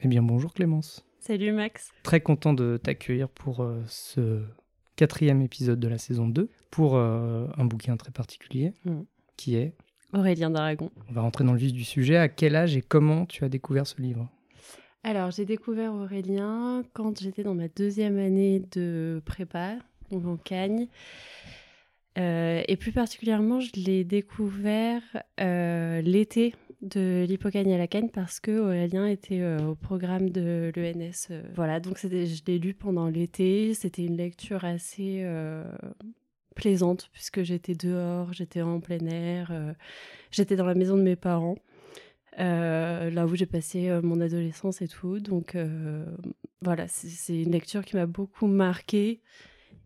Eh bien, bonjour Clémence. Salut Max. Très content de t'accueillir pour euh, ce quatrième épisode de la saison 2, pour euh, un bouquin très particulier, Mm. qui est, Aurélien d'Aragon. on va rentrer dans le vif du sujet, à quel âge et comment tu as découvert ce livre? Alors, j'ai découvert Aurélien quand j'étais dans ma deuxième année de prépa, donc en Cagne. Euh, et plus particulièrement, je l'ai découvert l'été de l'Hippocagne à la Cagne parce que Aurélien était euh, au programme de l'ENS. euh, voilà, donc je l'ai lu pendant l'été. C'était une lecture assez euh, plaisante puisque j'étais dehors, j'étais en plein air, j'étais dans la maison de mes parents. là où j'ai passé mon adolescence et tout. Donc voilà, c'est une lecture qui m'a beaucoup marquée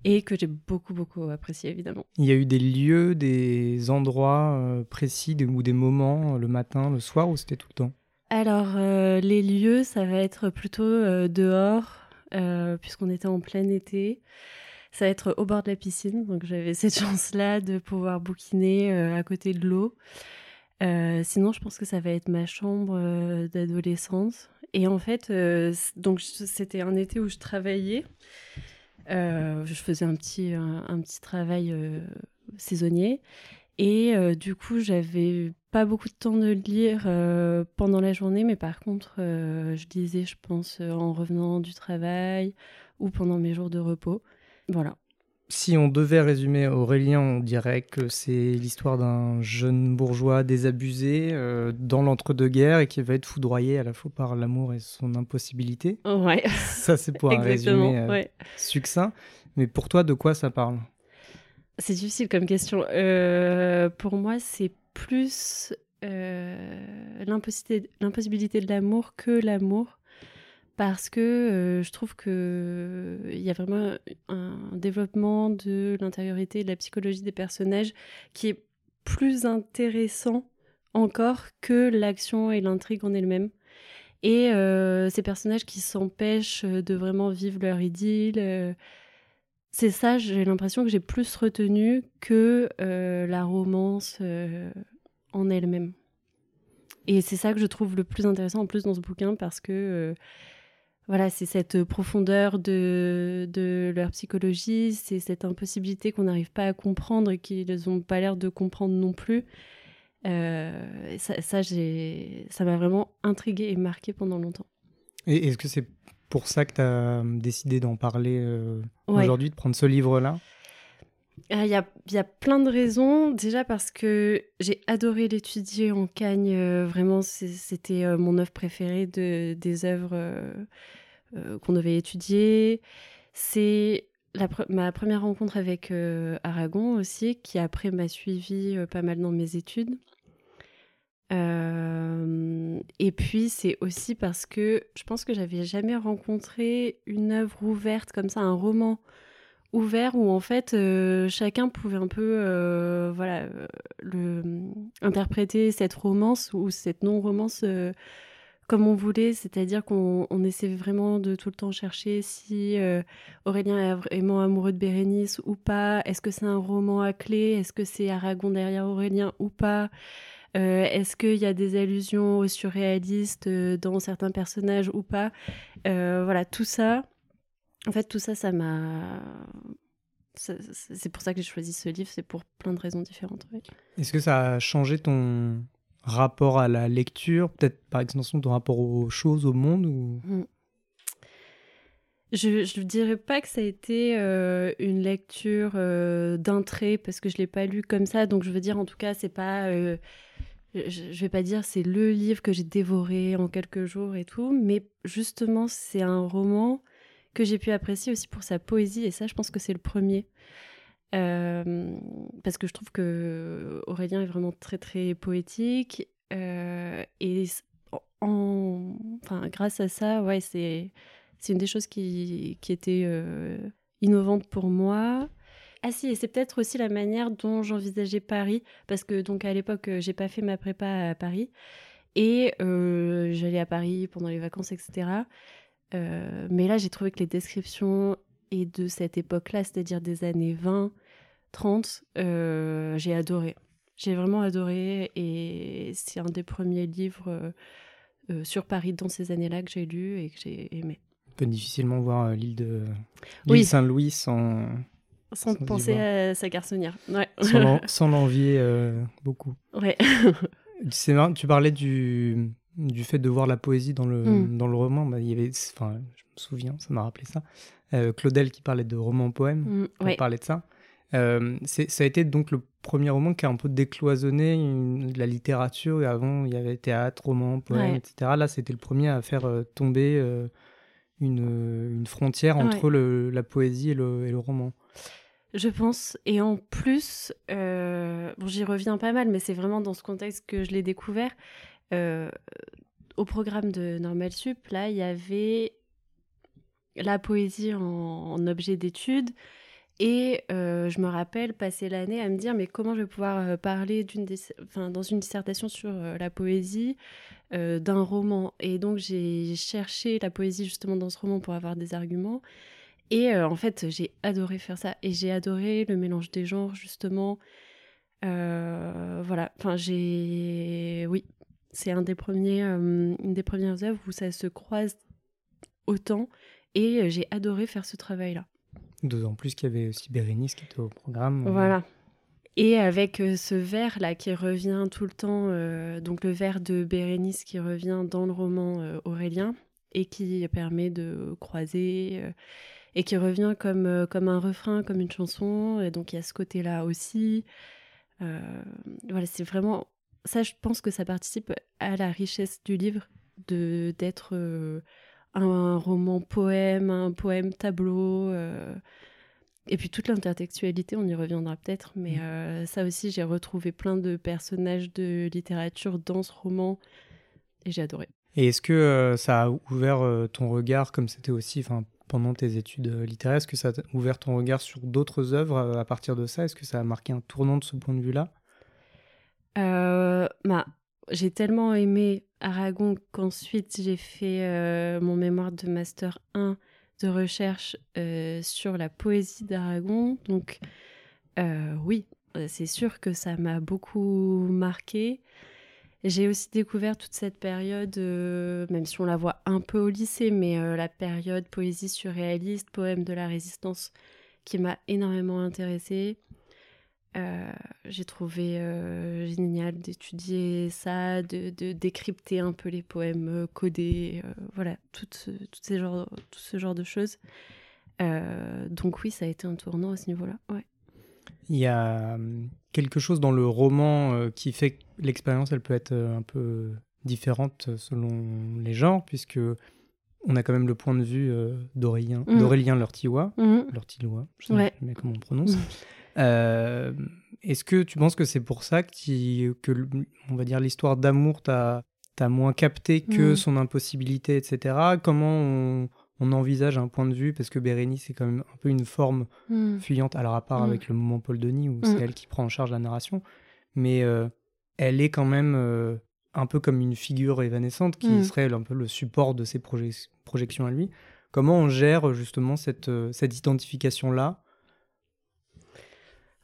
et que j'ai beaucoup, beaucoup appréciée, évidemment. Il y a eu des lieux, des endroits euh, précis des- ou des moments, euh, le matin, le soir, ou c'était tout le temps? Alors, euh, les lieux, ça va être plutôt euh, dehors, puisqu'on était en plein été. Ça va être au bord de la piscine, donc j'avais cette chance-là de pouvoir bouquiner à côté de l'eau. Sinon, je pense que ça va être ma chambre d'adolescente. Et en fait, donc c'était un été où je travaillais. Euh, je faisais un petit, un, petit travail euh, saisonnier. Et euh, du coup, j'avais pas beaucoup de temps de lire pendant la journée, mais par contre, je lisais, je pense, en revenant du travail ou pendant mes jours de repos. Voilà. Si on devait résumer Aurélien, on dirait que c'est l'histoire d'un jeune bourgeois désabusé euh, dans l'entre-deux-guerres et qui va être foudroyé à la fois par l'amour et son impossibilité. Ouais, Ça, c'est pour un résumé euh, ouais. succinct. Mais pour toi, de quoi ça parle? C'est difficile comme question. Euh, pour moi, c'est plus l'impossibilité de l'amour que l'amour. Parce que euh, je trouve que il y a vraiment un développement de l'intériorité de la psychologie des personnages qui est plus intéressant encore que l'action et l'intrigue en elle-même. Et euh, ces personnages qui s'empêchent de vraiment vivre leur idylle, euh, c'est ça, j'ai l'impression que j'ai plus retenu que euh, la romance euh, en elle-même. Et c'est ça que je trouve le plus intéressant en plus dans ce bouquin parce que euh, voilà, c'est cette profondeur de, de leur psychologie, c'est cette impossibilité qu'on n'arrive pas à comprendre et qu'ils n'ont pas l'air de comprendre non plus. Euh, ça, ça, j'ai- ça m'a vraiment intriguée et marquée pendant longtemps. Et est-ce que c'est pour ça que tu as décidé d'en parler euh, Ouais. aujourd'hui, de prendre ce livre-là? Ah, Il y, a, plein de raisons. Déjà parce que j'ai adoré l'étudier en Cagne. euh, vraiment, c'était euh, mon œuvre préférée de, des œuvres euh, qu'on devait étudier. C'est ma première rencontre avec Aragon aussi, qui après m'a suivi pas mal dans mes études. Et puis c'est aussi parce que je pense que j'avais jamais rencontré une œuvre ouverte comme ça, un roman ouvert où en fait euh, chacun pouvait un peu euh, voilà euh, interpréter cette romance ou cette non romance comme on voulait. C'est-à-dire qu'on on essaie vraiment de tout le temps chercher si Aurélien est vraiment amoureux de Bérénice ou pas. Est-ce que c'est un roman à clé? Est-ce que c'est Aragon derrière Aurélien ou pas? Est-ce qu'il y a des allusions au surréaliste euh, dans certains personnages ou pas? Voilà tout ça en fait, tout ça, ça m'a. C'est pour ça que j'ai choisi ce livre, c'est pour plein de raisons différentes. oui. Est-ce que ça a changé ton rapport à la lecture, peut-être par extension ton rapport aux choses, au monde ou... Je ne dirais pas que ça a été euh, une lecture euh, d'un trait, parce que je ne l'ai pas lu comme ça. Donc, je veux dire, en tout cas, c'est pas. euh, je ne vais pas dire c'est le livre que j'ai dévoré en quelques jours et tout, mais justement, c'est un roman que j'ai pu apprécier aussi pour sa poésie, et ça, je pense que c'est le premier. Euh, parce que je trouve que Aurélien est vraiment très très poétique euh, et en, enfin grâce à ça ouais c'est une des choses qui, qui était euh, innovante pour moi ah si et c'est peut-être aussi la manière dont j'envisageais Paris parce que donc à l'époque j'ai pas fait ma prépa à Paris et j'allais à Paris pendant les vacances etc Euh, mais là j'ai trouvé que les descriptions et de cette époque-là, c'est-à-dire des années 20, 30, euh, j'ai adoré. J'ai vraiment adoré et c'est un des premiers livres euh, sur Paris dans ces années-là que j'ai lu et que j'ai aimé. On peut difficilement voir l'île de oui. Saint-Louis sans sans, penser à sa garçonnière. Ouais. Sans l'envier beaucoup. Ouais. tu parlais du, du fait de voir la poésie dans le, mm. dans le roman. Bah, il y avait, enfin, je me souviens, ça m'a rappelé ça. Euh, Claudel qui parlait de roman-poème, mm, parlait de ça. Euh, ça a été donc le premier roman qui a un peu décloisonné la littérature. Et avant, il y avait théâtre, roman, poème, etc. Là, c'était le premier à faire euh, tomber une, une, frontière entre le, la poésie et le, et le roman. Je pense. Et en plus, bon, j'y reviens pas mal, mais c'est vraiment dans ce contexte que je l'ai découvert. Au programme de Normal Sup, là, il y avait la poésie en, objet d'étude. Et euh, je me rappelle passer l'année à me dire mais comment je vais pouvoir euh, parler d'une enfin, dans une dissertation sur euh, la poésie d'un roman. Et donc j'ai cherché la poésie justement dans ce roman pour avoir des arguments. Et en fait j'ai adoré faire ça. Et j'ai adoré le mélange des genres justement. voilà, enfin j'ai... Oui, c'est un des premiers, une des premières œuvres où ça se croise autant et j'ai adoré faire ce travail-là. D'autant plus qu'il y avait aussi Bérénice qui était au programme. Voilà. Et avec ce vers là qui revient tout le temps, donc le vers de Bérénice qui revient dans le roman Aurélien et qui permet de croiser et qui revient comme, comme un refrain, comme une chanson. Et donc il y a ce côté-là aussi. voilà, c'est vraiment ça. Je pense que ça participe à la richesse du livre de d'être un roman poème, un poème tableau. Euh, et puis toute l'intertextualité, on y reviendra peut-être, mais mm. euh, ça aussi, j'ai retrouvé plein de personnages de littérature dans ce roman et j'ai adoré. Et est-ce que euh, ça a ouvert ton regard, comme c'était aussi pendant tes études littéraires, est-ce que ça a ouvert ton regard sur d'autres œuvres à partir de ça? Est-ce que ça a marqué un tournant de ce point de vue-là? Bah, J'ai tellement aimé Aragon qu'ensuite j'ai fait euh, mon mémoire de master 1 de recherche euh, sur la poésie d'Aragon. Donc euh, oui, c'est sûr que ça m'a beaucoup marqué. J'ai aussi découvert toute cette période, même si on la voit un peu au lycée, mais la période poésie surréaliste, poème de la résistance, qui m'a énormément intéressée. Euh, j'ai trouvé euh, génial d'étudier ça, de, décrypter un peu les poèmes euh, codés, voilà, tout, ces genres, tout ce genre de choses. donc oui, ça a été un tournant à ce niveau-là. Ouais. Il y a hum, quelque chose dans le roman qui fait que l'expérience, elle peut être un peu différente selon les genres, puisque on a quand même le point de vue d'Aurélien, mmh. d'Aurélien Lortillois, mmh. Lortillois, je sais pas comment on prononce. Euh, est-ce que tu penses que c'est pour ça que, que, on va dire, l'histoire d'amour t'a moins capté que mm. son impossibilité, etc. Comment on, envisage un point de vue? Parce que Bérénice, c'est quand même un peu une forme mm. fuyante, alors à part mm. avec le moment Paul Denis, où c'est elle qui prend en charge la narration. Mais euh, elle est quand même euh, un peu comme une figure évanescente qui serait un peu le support de ses projections à lui. Comment on gère justement cette, cette identification-là?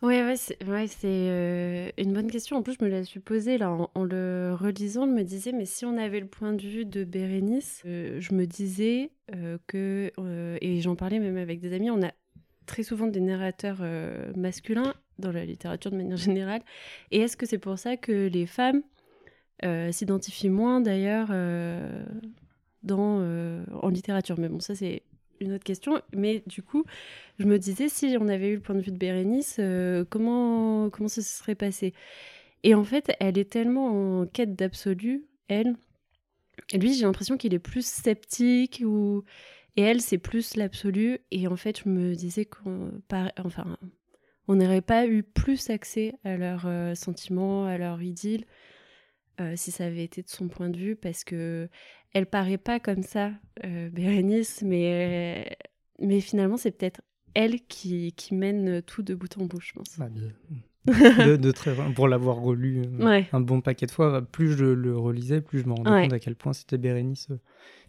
Ouais, ouais, c'est euh, une bonne question. En plus, je me la suis posée là en, le relisant. Je me disais, mais si on avait le point de vue de Bérénice, euh, je me disais euh, que, et j'en parlais même avec des amis, on a très souvent des narrateurs masculins dans la littérature de manière générale. Et est-ce que c'est pour ça que les femmes s'identifient moins d'ailleurs dans en littérature? Mais bon, ça c'est une autre question. Mais du coup, je me disais, si on avait eu le point de vue de Bérénice, euh, comment, comment ça se serait passé? Et en fait, elle est tellement en quête d'absolu, elle. Lui, j'ai l'impression qu'il est plus sceptique ou... Et elle, c'est plus l'absolu. Et en fait, je me disais qu'on enfin, on n'aurait pas eu plus accès à leurs euh, sentiments, à leur idylle, euh, si ça avait été de son point de vue, parce que elle paraît pas comme ça, euh, Bérénice, mais, euh, mais finalement, c'est peut-être elle qui, qui, mène tout de bout en bout, je pense. Ah, de, très, pour l'avoir relu un bon paquet de fois, plus je le relisais, plus je me rendais compte à quel point c'était Bérénice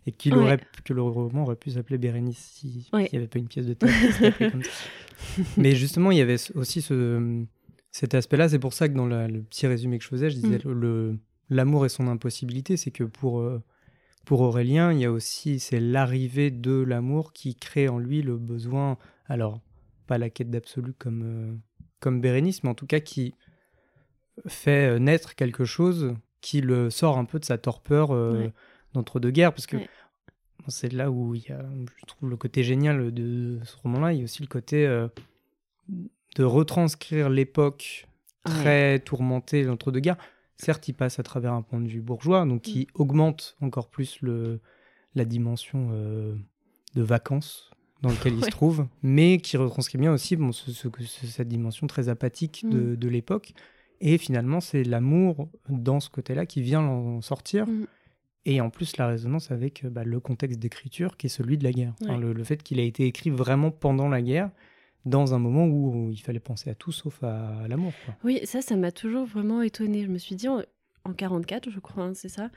et qu'il aurait, que le roman aurait pu s'appeler Bérénice s'il n'y avait pas une pièce de théâtre comme ça. Mais justement, il y avait aussi ce, cet aspect-là. C'est pour ça que dans le petit résumé que je faisais, je disais mm. le l'amour et son impossibilité, c'est que pour pour Aurélien, il y a aussi, c'est l'arrivée de l'amour qui crée en lui le besoin, alors pas la quête d'absolu comme, euh, comme Bérénice, mais en tout cas qui fait euh, naître quelque chose qui le sort un peu de sa torpeur euh, d'entre-deux-guerres, parce que c'est là où il y a, je trouve, le côté génial de ce roman-là, il y a aussi le côté de retranscrire l'époque très tourmentée d'entre-deux-guerres Certes, il passe à travers un point de vue bourgeois, donc qui mm. augmente encore plus le, la dimension euh, de vacances dans lequel il se trouve, mais qui retranscrit bien aussi bon, ce, cette dimension très apathique de, mm. l'époque. Et finalement, c'est l'amour dans ce côté-là qui vient l'en sortir. Mm. Et en plus, la résonance avec bah, le contexte d'écriture qui est celui de la guerre. le, fait qu'il a été écrit vraiment pendant la guerre dans un moment où il fallait penser à tout sauf à l'amour. Oui, ça, ça m'a toujours vraiment étonné. Je me suis dit, en, 44, je crois, hein, c'est ça.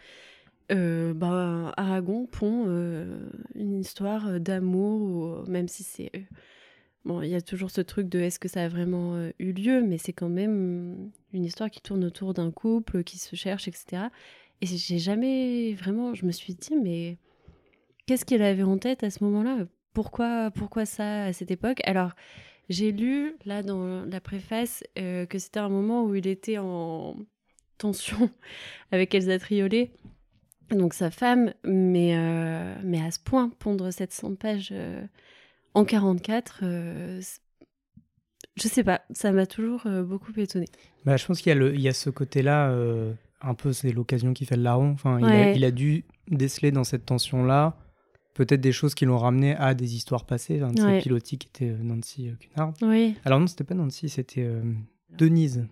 Euh, bah, Aragon pond euh, une histoire d'amour, même si c'est. Euh, bon, il y a toujours ce truc de est-ce que ça a vraiment eu lieu, mais c'est quand même une histoire qui tourne autour d'un couple qui se cherche, etc. Et j'ai jamais vraiment. Je me suis dit, mais qu'est-ce qu'il avait en tête à ce moment-là? Pourquoi, pourquoi ça à cette époque? Alors, j'ai lu, là, dans la préface, euh, que c'était un moment où il était en tension avec Elsa Triolet, donc sa femme, mais, euh, mais à ce point, pondre 700 pages euh, en 44, je sais pas, ça m'a toujours beaucoup étonné. Bah, je pense qu'il y, a il y a ce côté-là, un peu, c'est l'occasion qui fait le larron. Enfin, il, a, il, a, dû déceler dans cette tension-là peut-être des choses qui l'ont ramené à des histoires passées. Un de ses pilotis qui était euh, Nancy euh, Cunard. Oui. Alors non, c'était pas Nancy, c'était euh, Denise.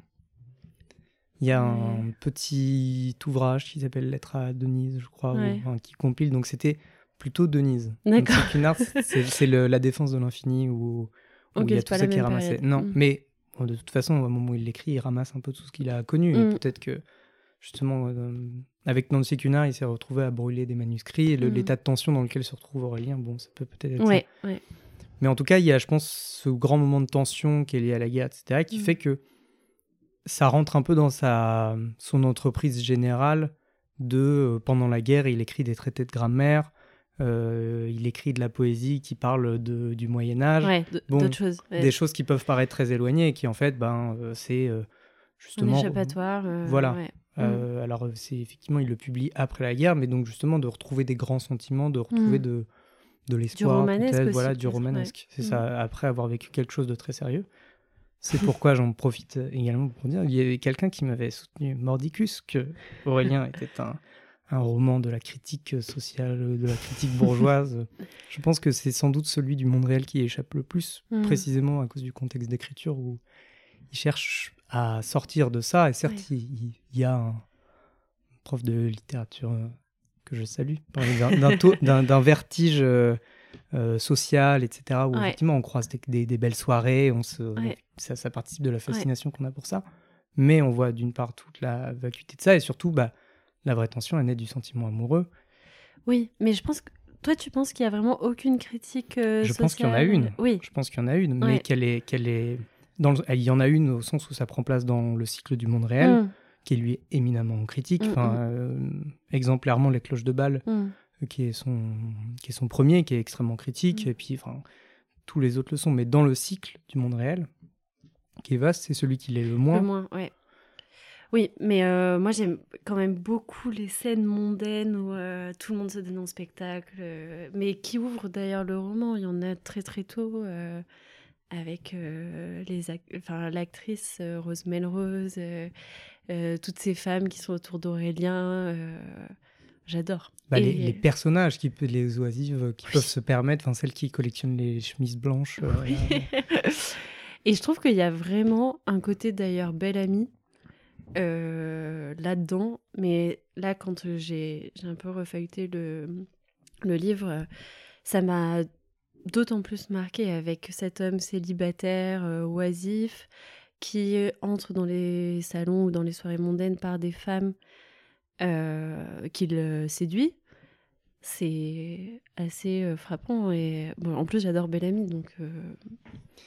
Il y a un petit ouvrage qui s'appelle Lettre à Denise, je crois, qui compile. Donc c'était plutôt Denise. D'accord. Cunard, c'est la défense de l'infini où, il y a tout ça qui est ramassé. Non, mm. mais de toute façon, au moment où il l'écrit, il ramasse un peu tout ce qu'il a connu. Et mm. peut-être que justement, euh, avec Nancy Cunard, il s'est retrouvé à brûler des manuscrits. Et l'état de tension dans lequel se retrouve Aurélien, bon, ça peut peut-être être. Ouais, Mais en tout cas, il y a, je pense, ce grand moment de tension qui est lié à la guerre, etc., qui mm. fait que ça rentre un peu dans sa, son entreprise générale de, euh, pendant la guerre, il écrit des traités de grammaire, euh, il écrit de la poésie qui parle de, du Moyen Âge, ouais, bon, choses, des choses qui peuvent paraître très éloignées et qui en fait, ben, c'est justement... Un échappatoire. voilà. Euh, mm. Alors, c'est effectivement, il le publie après la guerre, mais donc justement de retrouver des grands sentiments, de retrouver mm. de, de l'espoir, du romanesque, voilà, du romanesque. C'est ça, mm. après avoir vécu quelque chose de très sérieux. C'est pourquoi j'en profite également pour dire il y avait quelqu'un qui m'avait soutenu, Mordicus, que Aurélien était un, un, roman de la critique sociale, de la critique bourgeoise. Je pense que c'est sans doute celui du monde réel qui échappe le plus, précisément à cause du contexte d'écriture où il cherche à sortir de ça. Et certes, il, y a un prof de littérature euh, que je salue, d'un vertige euh, euh, social, etc., où effectivement on croise des, belles soirées, on se, ça, ça, participe de la fascination qu'on a pour ça. Mais on voit d'une part toute la vacuité de ça, et surtout, bah, la vraie tension, elle naît du sentiment amoureux. Oui, mais je pense que toi, tu penses qu'il n'y a vraiment aucune critique Je pense qu'il y en a une. Oui. Je pense qu'il y en a une, mais qu'elle est, qu'elle est il y en a une au sens où ça prend place dans le cycle du monde réel, mm. qui est lui éminemment critique. Mm, mm. Euh, exemplairement, Les Cloches de Bâle, euh, qui, est son, qui est son premier, qui est extrêmement critique. Et puis, tous les autres le sont. Mais dans le cycle du monde réel, qui est vaste, c'est celui qui l'est le moins. Le moins, ouais. Oui, mais euh, moi j'aime quand même beaucoup les scènes mondaines où tout le monde se donne en spectacle, mais qui ouvrent d'ailleurs le roman. Il y en a très très tôt avec euh, les enfin, l'actrice euh, Rose Melrose, euh, toutes ces femmes qui sont autour d'Aurélien. J'adore. Bah, les, personnages, qui, les oisives, qui peuvent se permettre, enfin, celles qui collectionnent les chemises blanches. Et je trouve qu'il y a vraiment un côté d'ailleurs bel ami là-dedans. Mais là, quand j'ai un peu refeuilleté le, le livre, ça m'a d'autant plus marqué avec cet homme célibataire, euh, oisif, qui entre dans les salons ou dans les soirées mondaines par des femmes euh, qu'il euh, séduit. C'est assez frappant et bon, en plus j'adore Bellamy donc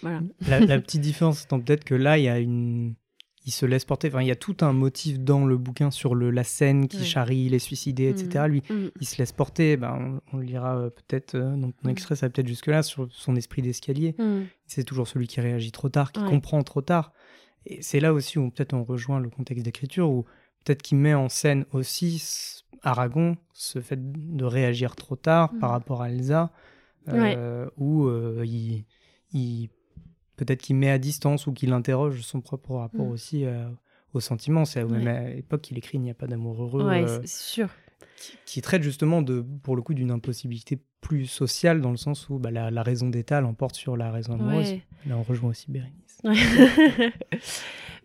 voilà. La, petite différence étant peut-être que là il y a une il se laisse porter. Enfin, il y a tout un motif dans le bouquin sur le, la scène qui Ouais. charrie les suicidés, etc. Mhm. Lui, Mhm. il se laisse porter. Ben, on, on le lira euh, peut-être euh, dans ton Mm. extrait, ça va peut-être jusque-là, sur son esprit d'escalier. C'est toujours celui qui réagit trop tard, qui Ouais. comprend trop tard. Et c'est là aussi où peut-être on rejoint le contexte d'écriture, où peut-être qu'il met en scène aussi Aragon, ce fait de réagir trop tard par rapport à Elsa, euh, où il, il- peut-être qu'il met à distance ou qu'il interroge son propre rapport Mhm. aussi euh, aux sentiments. C'est même Ouais. à l'époque qu'il écrit Il n'y a pas d'amour heureux, Ouais, euh, c'est sûr. qui, qui traite justement de, pour le coup d'une impossibilité plus sociale, dans le sens où bah, la, la raison d'État l'emporte sur la raison amoureuse. Ouais. Là, on rejoint aussi Bérénice.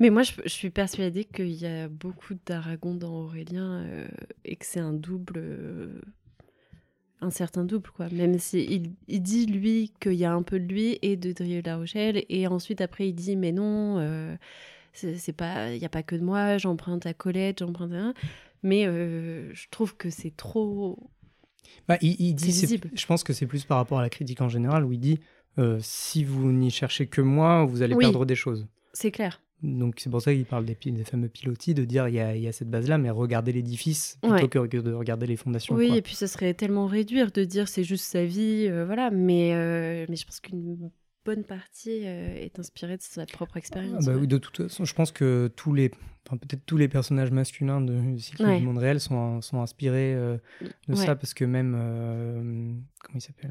Mais moi, je, je suis persuadée qu'il y a beaucoup d'Aragon dans Aurélien euh, et que c'est un double. Un certain double, quoi. Même si il, il dit, lui, qu'il y a un peu de lui et de Drieux la Rochelle. Et ensuite, après, il dit, mais non, euh, c'est pas, il n'y a pas que de moi, j'emprunte à Colette, j'emprunte à. Mais euh, je trouve que c'est trop. Bah, il, il dit, je pense que c'est plus par rapport à la critique en général, où il dit euh, si vous n'y cherchez que moi, vous allez Oui. perdre des choses. C'est clair. Donc c'est pour ça qu'il parle des, des fameux pilotis, de dire il y a, il y a cette base-là, mais regardez l'édifice plutôt Ouais. que, de regarder les fondations. Oui, quoi. et puis ce serait tellement réduire de dire c'est juste sa vie, euh, voilà. Mais, euh, mais je pense qu'une bonne partie euh, est inspirée de sa propre Ah expérience. bah ouais. oui, de toute façon, je pense que tous les, enfin, peut-être tous les personnages masculins de du cycle Ouais. du monde réel sont, sont inspirés de ça, parce que même, comment il s'appelle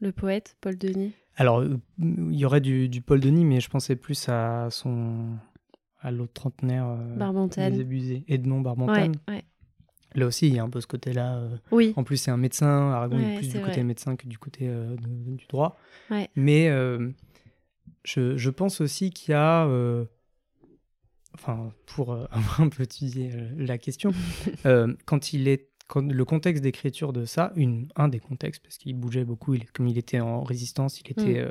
Le poète, Paul Denis? Alors, euh, il y aurait du, du Paul Denis, mais je pensais plus à son, à l'autre trentenaire, euh, désabusé, Edmond Barbantane. ouais. Là aussi, il y a un peu ce côté-là. euh, Oui, En plus, c'est un médecin. Aragon est Ouais, plus du côté médecin que du côté euh, de- du droit. Mais je, je pense aussi qu'il y a, enfin, pour euh, un peu étudier euh, la question, euh, quand il est, le contexte d'écriture de ça, une, un des contextes, parce qu'il bougeait beaucoup, il, comme il était en résistance, il était, Mm. euh,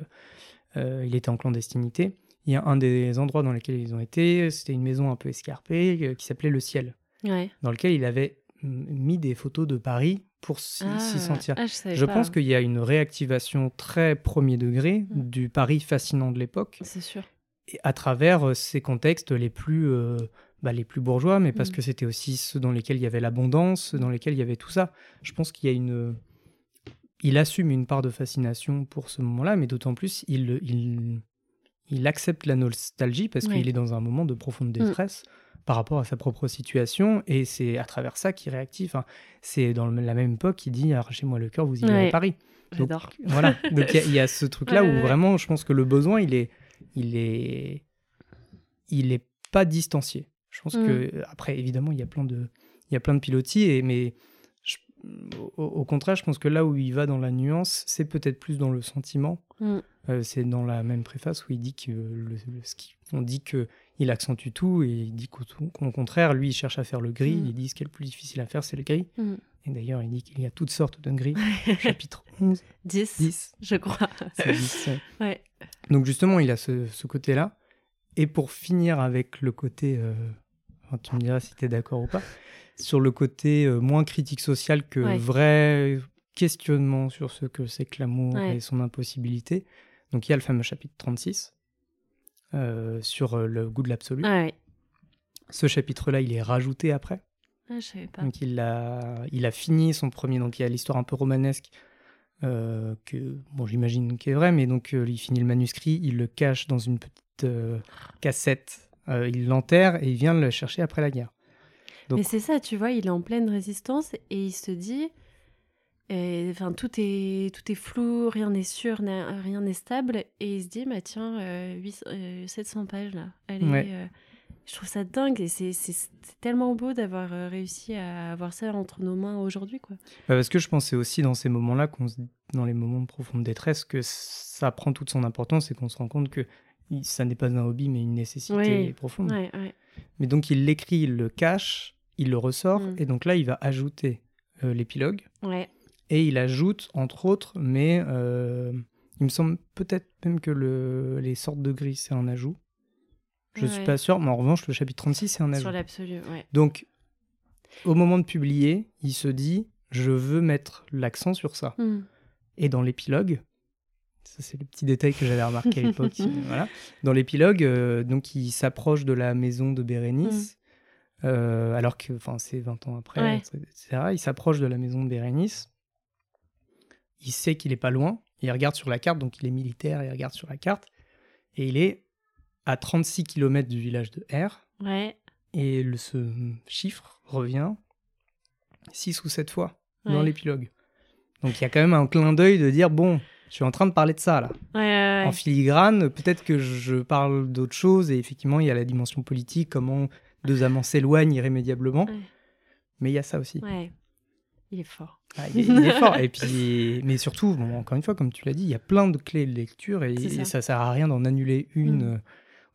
euh, il était en clandestinité. Il y a un des endroits dans lesquels ils ont été, c'était une maison un peu escarpée euh, qui s'appelait le Ciel, ouais. dans lequel il avait mm, mis des photos de Paris pour s'y Ah, sentir. ah, je pense qu'il y a une réactivation très premier degré Mm. du Paris fascinant de l'époque, C'est sûr. et à travers ces contextes les plus, euh, bah, les plus bourgeois, mais parce Mm. que c'était aussi ceux dans lesquels il y avait l'abondance, ceux dans lesquels il y avait tout ça. Je pense qu'il y a une... Il assume une part de fascination pour ce moment-là, mais d'autant plus, il, il, il accepte la nostalgie parce qu'il est dans un moment de profonde détresse par rapport à sa propre situation, et c'est à travers ça qu'il réactive. Enfin, c'est dans la même époque qu'il dit Arrachez-moi le cœur, vous irez Ouais. à Paris. J'adore. Voilà. Donc il y a- il y, a ce truc-là Ouais, où ouais. vraiment, je pense que le besoin, il est, il est, il est pas distancié. Je pense Mm. que après, évidemment, il y a plein de, il y a plein de pilotis, et mais je- au, au contraire, je pense que là où il va dans la nuance, c'est peut-être plus dans le sentiment. Mm. Euh, c'est dans la même préface où il dit que le, le- on dit que il accentue tout et il dit qu'au contraire, lui, il cherche à faire le gris. Mm. Il dit ce qui est le plus difficile à faire, c'est le gris. Mm. Et d'ailleurs, il dit qu'il y a toutes sortes de gris. Chapitre 11, 10, 10, je crois. c'est 10, ouais. ouais. Donc justement, il a ce, ce côté-là. Et pour finir avec le côté, euh, enfin, tu me diras si tu es d'accord ou pas, sur le côté euh, moins critique social que Ouais. vrai questionnement sur ce que c'est que l'amour Ouais. et son impossibilité. Donc il y a le fameux chapitre 36 euh, sur euh, le goût de l'absolu. Ah ouais. Ce chapitre-là, il est rajouté après. Ah, je savais pas. Donc il a, il a fini son premier, donc il y a l'histoire un peu romanesque euh, que bon j'imagine qui est vrai, mais donc il finit le manuscrit, il le cache dans une petite cassette, euh, il l'enterre et il vient le chercher après la guerre. Donc- Mais c'est ça, tu vois, il est en pleine résistance et il se dit, euh, enfin tout est tout est flou, rien n'est sûr, rien n'est stable, et il se dit, bah tiens, euh, 800, euh, 700 pages là, allez. Ouais. euh, je trouve ça dingue et c'est tellement beau d'avoir euh, réussi à avoir ça entre nos mains aujourd'hui, quoi. Bah, parce que je pensais aussi dans ces moments-là, qu'on dans les moments de profonde détresse, que ça prend toute son importance et qu'on se rend compte que ça n'est pas un hobby mais une nécessité Oui. profonde. Ouais, ouais. Mais donc il l'écrit, il le cache, il le ressort Mm. et donc là il va ajouter euh, l'épilogue. Ouais. Et il ajoute, entre autres, mais euh, il me semble peut-être même que le, les sortes de gris, c'est un ajout. Je Ouais. suis pas sûr, mais en revanche, le chapitre 36, c'est un ajout. Sur l'absolu. Donc, au moment de publier, il se dit, je veux mettre l'accent sur ça. Hmm. Et dans l'épilogue, Ça, c'est le petit détail que j'avais remarqué à l'époque. voilà. Dans l'épilogue, euh, donc, il s'approche de la maison de Bérénice, euh, alors que c'est 20 ans après, Ouais. etc. Il s'approche de la maison de Bérénice. Il sait qu'il est pas loin. Il regarde sur la carte, donc il est militaire, il regarde sur la carte. Et il est à 36 km du village de R. Ouais. Et le, ce chiffre revient 6 ou 7 fois dans l'épilogue. Donc il y a quand même un clin d'œil de dire bon, je suis en train de parler de ça là. Ouais, ouais, En filigrane, peut-être que je parle d'autre chose et effectivement il y a la dimension politique, comment deux amants s'éloignent irrémédiablement. Mais il y a ça aussi. Ouais. Il est fort. Ah, il, est, il est fort. Et puis, mais surtout, bon, encore une fois, comme tu l'as dit, il y a plein de clés de lecture et, ça. et ça sert à rien d'en annuler une Mm. euh,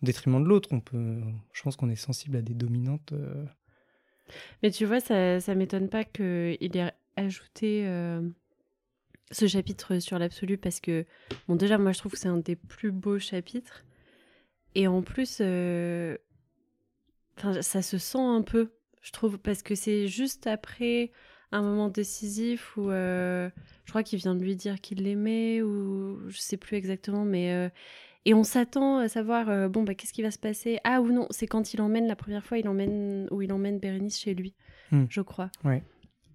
au détriment de l'autre. On peut, je pense qu'on est sensible à des dominantes. euh, Mais tu vois, ça, ça m'étonne pas qu'il ait ajouté euh, ce chapitre sur l'absolu parce que, bon, déjà, moi, je trouve que c'est un des plus beaux chapitres. Et en plus, euh, enfin, ça se sent un peu, je trouve, parce que c'est juste après un moment décisif où euh, je crois qu'il vient de lui dire qu'il l'aimait ou je sais plus exactement, mais. euh, et on s'attend à savoir, bon, bah, qu'est-ce qui va se passer? Ah ou non, c'est quand il emmène, la première fois, il emmène, où il emmène Bérénice chez lui, Hmm. je crois. Ouais.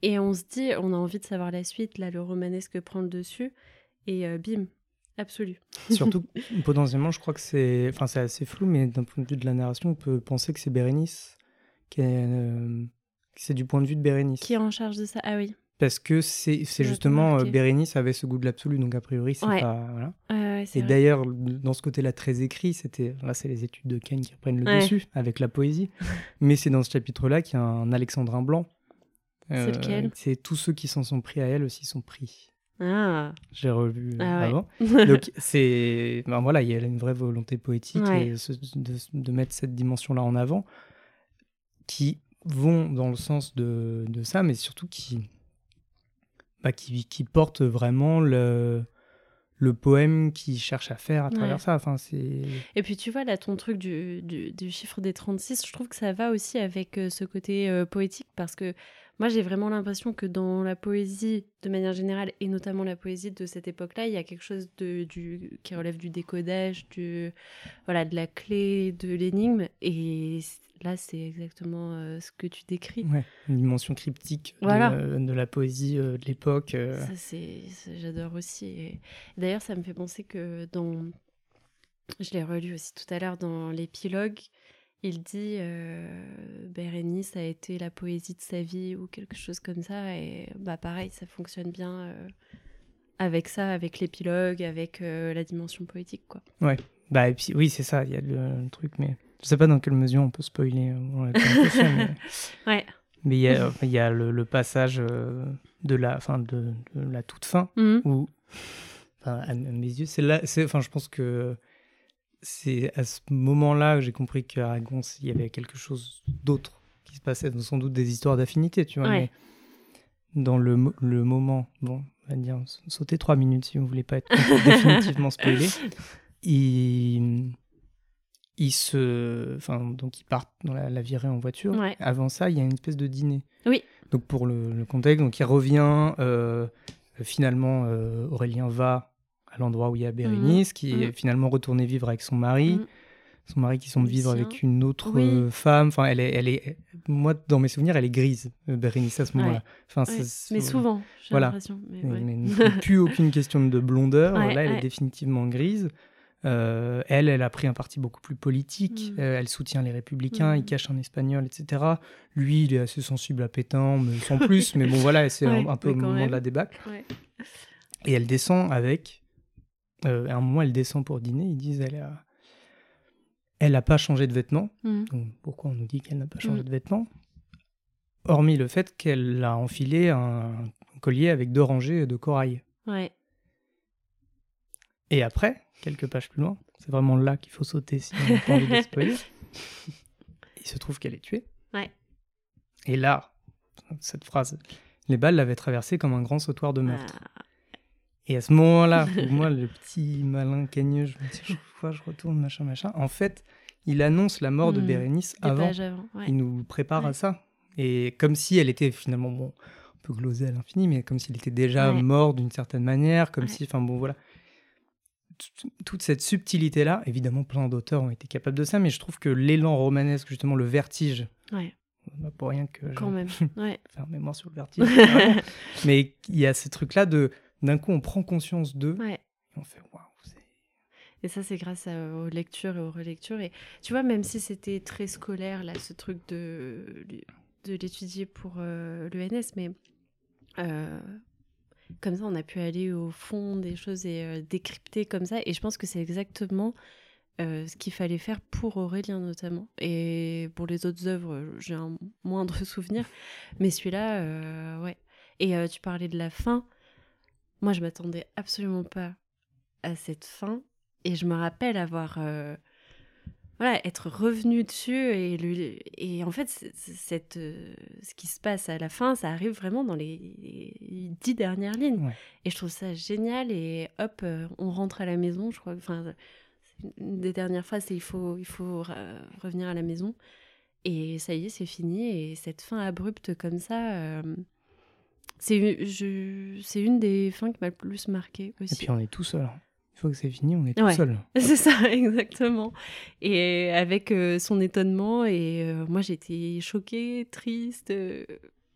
Et on se dit, on a envie de savoir la suite, là, le romanesque prend le dessus, et euh, bim, absolu. Surtout, potentiellement, je crois que c'est, enfin, c'est assez flou, mais d'un point de vue de la narration, on peut penser que c'est Bérénice, qui euh, que c'est du point de vue de Bérénice. Qui est en charge de ça Ah oui. Parce que c'est, justement euh. Bérénice avait ce goût de l'absolu, donc a priori, c'est Ouais. pas, voilà. Ouais, Et d'ailleurs, dans ce côté-là très écrit, c'était là, c'est les études de Ken qui reprennent le Ouais. dessus avec la poésie. Mais c'est dans ce chapitre-là qu'il y a un alexandrin blanc. C'est lequel? C'est tous ceux qui s'en sont pris à elle aussi sont pris. Ah, J'ai revu euh, Ah ouais. avant. Donc c'est, ben voilà, il y a une vraie volonté poétique Ouais. et ce- de, de mettre cette dimension-là en avant, qui vont dans le sens de, de ça, mais surtout qui, bah, qui, qui portent vraiment le, le poème qu'il cherche à faire à travers Ouais. ça. Enfin, c'est Et puis tu vois, là, ton truc du, du, du chiffre des 36, je trouve que ça va aussi avec euh, ce côté euh, poétique parce que moi, j'ai vraiment l'impression que dans la poésie, de manière générale, et notamment la poésie de cette époque-là, il y a quelque chose de, du, qui relève du décodage, du, voilà, de la clé, de l'énigme. Et là, c'est exactement euh, ce que tu décris. ouais, une dimension cryptique de- Voilà. de, la poésie euh, de l'époque. euh. Ça, c'est, c'est- j'adore aussi. Et D'ailleurs, ça me fait penser que dans. Je l'ai relu aussi tout à l'heure dans l'épilogue. Il dit euh, Bérénice a été la poésie de sa vie ou quelque chose comme ça. Et bah, pareil, ça fonctionne bien euh, avec ça, avec l'épilogue, avec euh, la dimension poétique. quoi. Bah, et puis, oui, c'est ça, il y a le, le truc, mais je sais pas dans quelle mesure on peut spoiler. euh, on mais Ouais. mais il y a, il y a le, le passage de, la, fin, de, de la toute fin Mhm. où, enfin, à mes yeux, c'est là, c'est, enfin, je pense que c'est à ce moment-là que j'ai compris qu'Aragon, il y avait quelque chose d'autre qui se passait, sans doute des histoires d'affinité, tu vois, Ouais. mais dans le, le moment, bon, on va dire, sautez trois minutes si vous voulez pas être définitivement spoilé, il, il se, enfin, donc ils partent dans la, la virée en voiture. Ouais. Avant ça, il y a une espèce de dîner. Oui. Donc pour le, le contexte, donc il revient. euh, finalement, euh, Aurélien va à l'endroit où il y a Bérénice, qui est Mhm. finalement retourné vivre avec son mari. Mhm. Son mari qui semble vivre avec une autre Oui. euh, femme. Enfin, elle est, elle est, moi, dans mes souvenirs, elle est grise, euh, Bérénice à ce moment-là. Enfin, Ouais. Mais souvent, j'ai Voilà. l'impression. Mais mais, ouais. mais plus aucune question de blondeur. Là, elle est définitivement grise. Euh, elle, elle a pris un parti beaucoup plus politique. Mm. Euh, elle soutient les républicains. Mm. Il cache un espagnol, etc. Lui, il est assez sensible à Pétain, mais sans plus. mais bon, voilà, c'est un, Ouais, un peu au moment de la débâcle. Ouais. Et elle descend avec. Euh, à un moment, elle descend pour dîner. Ils disent elle a, elle a pas changé de vêtements. Donc, pourquoi on nous dit qu'elle n'a pas changé Mm. de vêtements? Hormis le fait qu'elle a enfilé un collier avec deux rangées de corail. Ouais. Et après, quelques pages plus loin, c'est vraiment là qu'il faut sauter si on n'a pas envie de spoiler. Il se trouve qu'elle est tuée. Ouais. Et là, cette phrase, les balles l'avaient traversée comme un grand sautoir de meurtre. Ah, Et à ce moment-là, moi, le petit malin cagneux, je me dis, je, fois, je retourne, machin, machin. En fait, il annonce la mort de Mm. Bérénice avant. pages avant. ouais. Il nous prépare à ça. Et comme si elle était finalement, bon, on peut gloser à l'infini, mais comme s'il était déjà Ouais. mort d'une certaine manière, comme si, enfin bon, voilà. toute cette subtilité-là, évidemment, plein d'auteurs ont été capables de ça, mais je trouve que l'élan romanesque, justement, le vertige, ouais. pour rien que quand même, ouais. faire mémoire sur le vertige, mais il y a ce truc-là de d'un coup, on prend conscience d'eux ouais. et on fait waouh. Et ça, c'est grâce aux lectures et aux relectures. Et tu vois, même si c'était très scolaire, là, ce truc de, de l'étudier pour euh, l'ENS, mais euh, comme ça, on a pu aller au fond des choses et euh, décrypter comme ça. Et je pense que c'est exactement euh, ce qu'il fallait faire pour Aurélien notamment. Et pour les autres œuvres, j'ai un moindre souvenir. Mais celui-là, euh, ouais. Et euh, tu parlais de la fin. Moi, je m'attendais absolument pas à cette fin. Et je me rappelle avoir euh, voilà, être revenu dessus et, et en fait, cette, euh, ce qui se passe à la fin, ça arrive vraiment dans les, les dix dernières lignes. Ouais. Et je trouve ça génial. Et hop, euh, on rentre à la maison, je crois. Enfin, une des dernières phrases, c'est il faut, il faut re- revenir à la maison. Et ça y est, c'est fini. Et cette fin abrupte comme ça, c'est une- je- c'est une des fins qui m'a le plus marqué Et aussi. puis on est tout seul. Une fois que c'est fini, on est tout Ouais. seul. C'est ça, exactement. Et avec euh, son étonnement, et euh, moi j'étais choquée, triste. euh,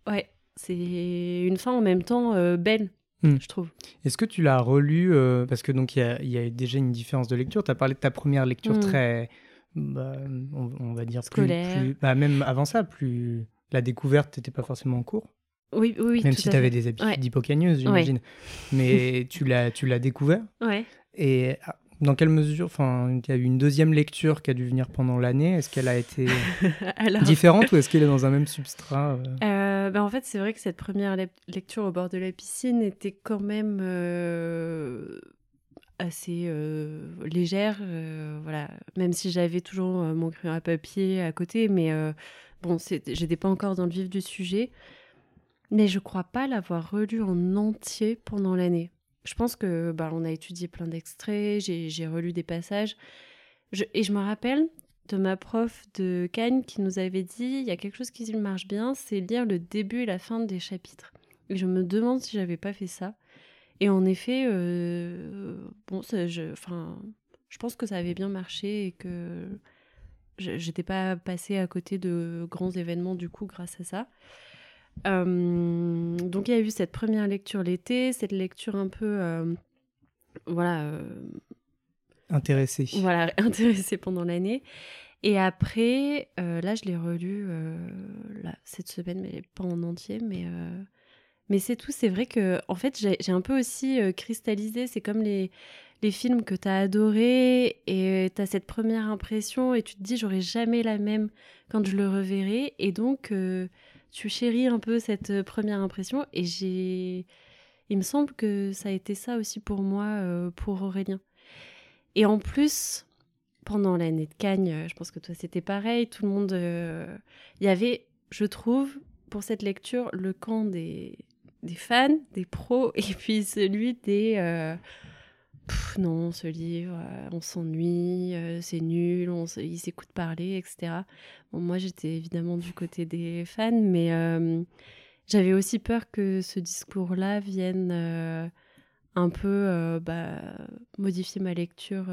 ouais, c'est une fin en même temps belle, Hmm. je trouve. Est-ce que tu l'as relu Parce que donc il y a, il y a déjà une différence de lecture. Tu as parlé de ta première lecture Mm. très, bah, on, on va dire plus- Scolaire. plus- bah, même avant ça, plus la découverte n'était pas forcément en cours. Oui, oui, oui. même tout si tu avais fait. des habitudes Ouais. d'hypocagneuse, j'imagine. Mais tu l'as, tu l'as découvert. Ouais. Et ah, dans quelle mesure, enfin, il y a eu une deuxième lecture qui a dû venir pendant l'année. Est-ce qu'elle a été Alors, différente ou est-ce qu'elle est dans un même substrat euh? Euh, ben, en fait, c'est vrai que cette première lec- lecture au bord de la piscine était quand même euh, assez euh, légère. voilà, même si j'avais toujours mon crayon à papier à côté, mais bon, j'étais pas encore dans le vif du sujet. Mais je crois pas l'avoir relu en entier pendant l'année. Je pense que bah, on a étudié plein d'extraits, j'ai relu des passages. Et je me rappelle de ma prof de Cannes qui nous avait dit il y a quelque chose qui marche bien, c'est lire le début et la fin des chapitres. Et je me demande si j'avais pas fait ça. Et en effet, euh, bon, je, je pense que ça avait bien marché et que j'étais pas passée à côté de grands événements du coup grâce à ça. Euh, donc il y a eu cette première lecture l'été, cette lecture un peu, euh, voilà, euh, Intéressée. voilà, intéressée pendant l'année. Et après, là, je l'ai relu là, cette semaine, mais pas en entier. Mais, mais c'est tout. C'est vrai que, en fait, j'ai un peu aussi cristallisé. C'est comme les, les films que tu as adorés et tu as cette première impression et tu te dis, j'aurai jamais la même quand je le reverrai. Et donc, euh, tu chéris un peu cette euh, première impression. Et j'ai. Il me semble que ça a été ça aussi pour moi, euh, pour Aurélien. Et en plus, pendant l'année de Cannes, euh, je pense que toi c'était pareil, tout le monde... Il y avait, je trouve, pour cette lecture, le camp des, des fans, des pros, et puis celui des... Pff, non, ce livre, euh, on s'ennuie, euh, c'est nul, on s- il s'écoute parler, etc. Bon, moi, j'étais évidemment du côté des fans, mais euh, j'avais aussi peur que ce discours-là vienne un peu bah, modifier ma lecture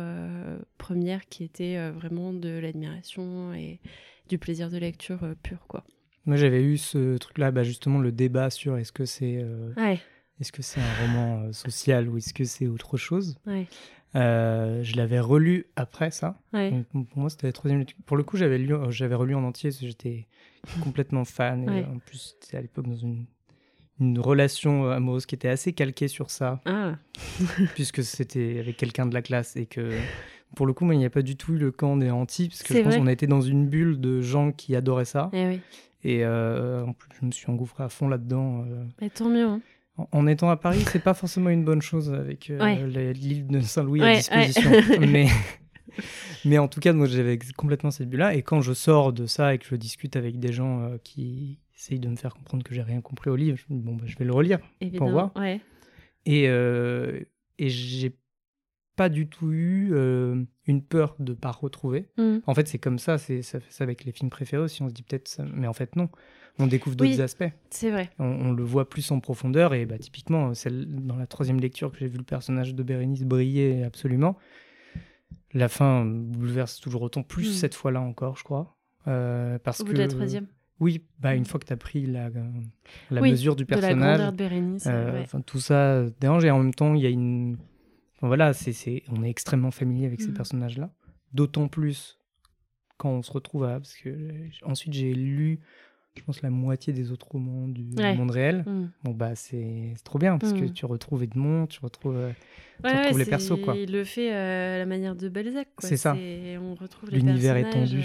première, qui était vraiment de l'admiration et du plaisir de lecture pur, quoi. Moi, j'avais eu ce truc-là, bah, justement, le débat sur est-ce que c'est Ouais, est-ce que c'est un roman euh, social ou est-ce que c'est autre chose? ouais, Euh, je l'avais relu après ça. ouais. Donc, pour moi, c'était la troisième lecture. Pour le coup, j'avais lu, euh, j'avais relu en entier parce que j'étais complètement fan. Et Ouais. en plus, c'était à l'époque dans une, une relation amoureuse qui était assez calquée sur ça, Ah, puisque c'était avec quelqu'un de la classe et que. Pour le coup, moi, il n'y a pas du tout eu le camp des anti, parce que je pense qu'on a été dans une bulle de gens qui adoraient ça. eh oui. Et euh, en plus, je me suis engouffré à fond là-dedans. Mais tant mieux. hein. En, étant à Paris, c'est pas forcément une bonne chose avec euh, Ouais. l'île de Saint-Louis Ouais, à disposition. mais, mais en tout cas, moi, j'avais complètement cette bulle-là. Et quand je sors de ça et que je discute avec des gens euh, qui essayent de me faire comprendre que j'ai rien compris au livre, je me dis, bon, bah, je vais le relire. Évidemment. voir. Et, euh, et j'ai pas du tout eu une peur de pas retrouver. Mm. En fait, c'est comme ça, c'est ça ça avec les films préférés aussi. On se dit peut-être, mais en fait non. On découvre d'autres Oui. aspects. C'est vrai. On, on le voit plus en profondeur et bah, typiquement, celle, dans la troisième lecture que j'ai vu le personnage de Bérénice briller absolument. La fin bouleverse toujours autant, plus Mm. cette fois-là encore, je crois. Euh, parce Au bout que de la troisième. oui, bah, une Mm. fois que tu as pris la, la Oui, mesure du De la personnage, grandeur de Bérénice. euh, ouais. tout ça dérange et en même temps, il y a une. enfin, voilà, c'est, c'est... on est extrêmement familier avec ces Mhm. personnages-là. D'autant plus quand on se retrouve à. Parce que euh, ensuite, j'ai lu, je pense, la moitié des autres romans du Ouais. monde réel. Mm. Bon, bah, c'est, trop bien parce que Mhm. tu retrouves Edmond, tu retrouves. euh, Ouais, retrouves ouais, les persos, quoi. Il le fait euh, à la manière de Balzac. C'est ça. On retrouve l'univers étendu.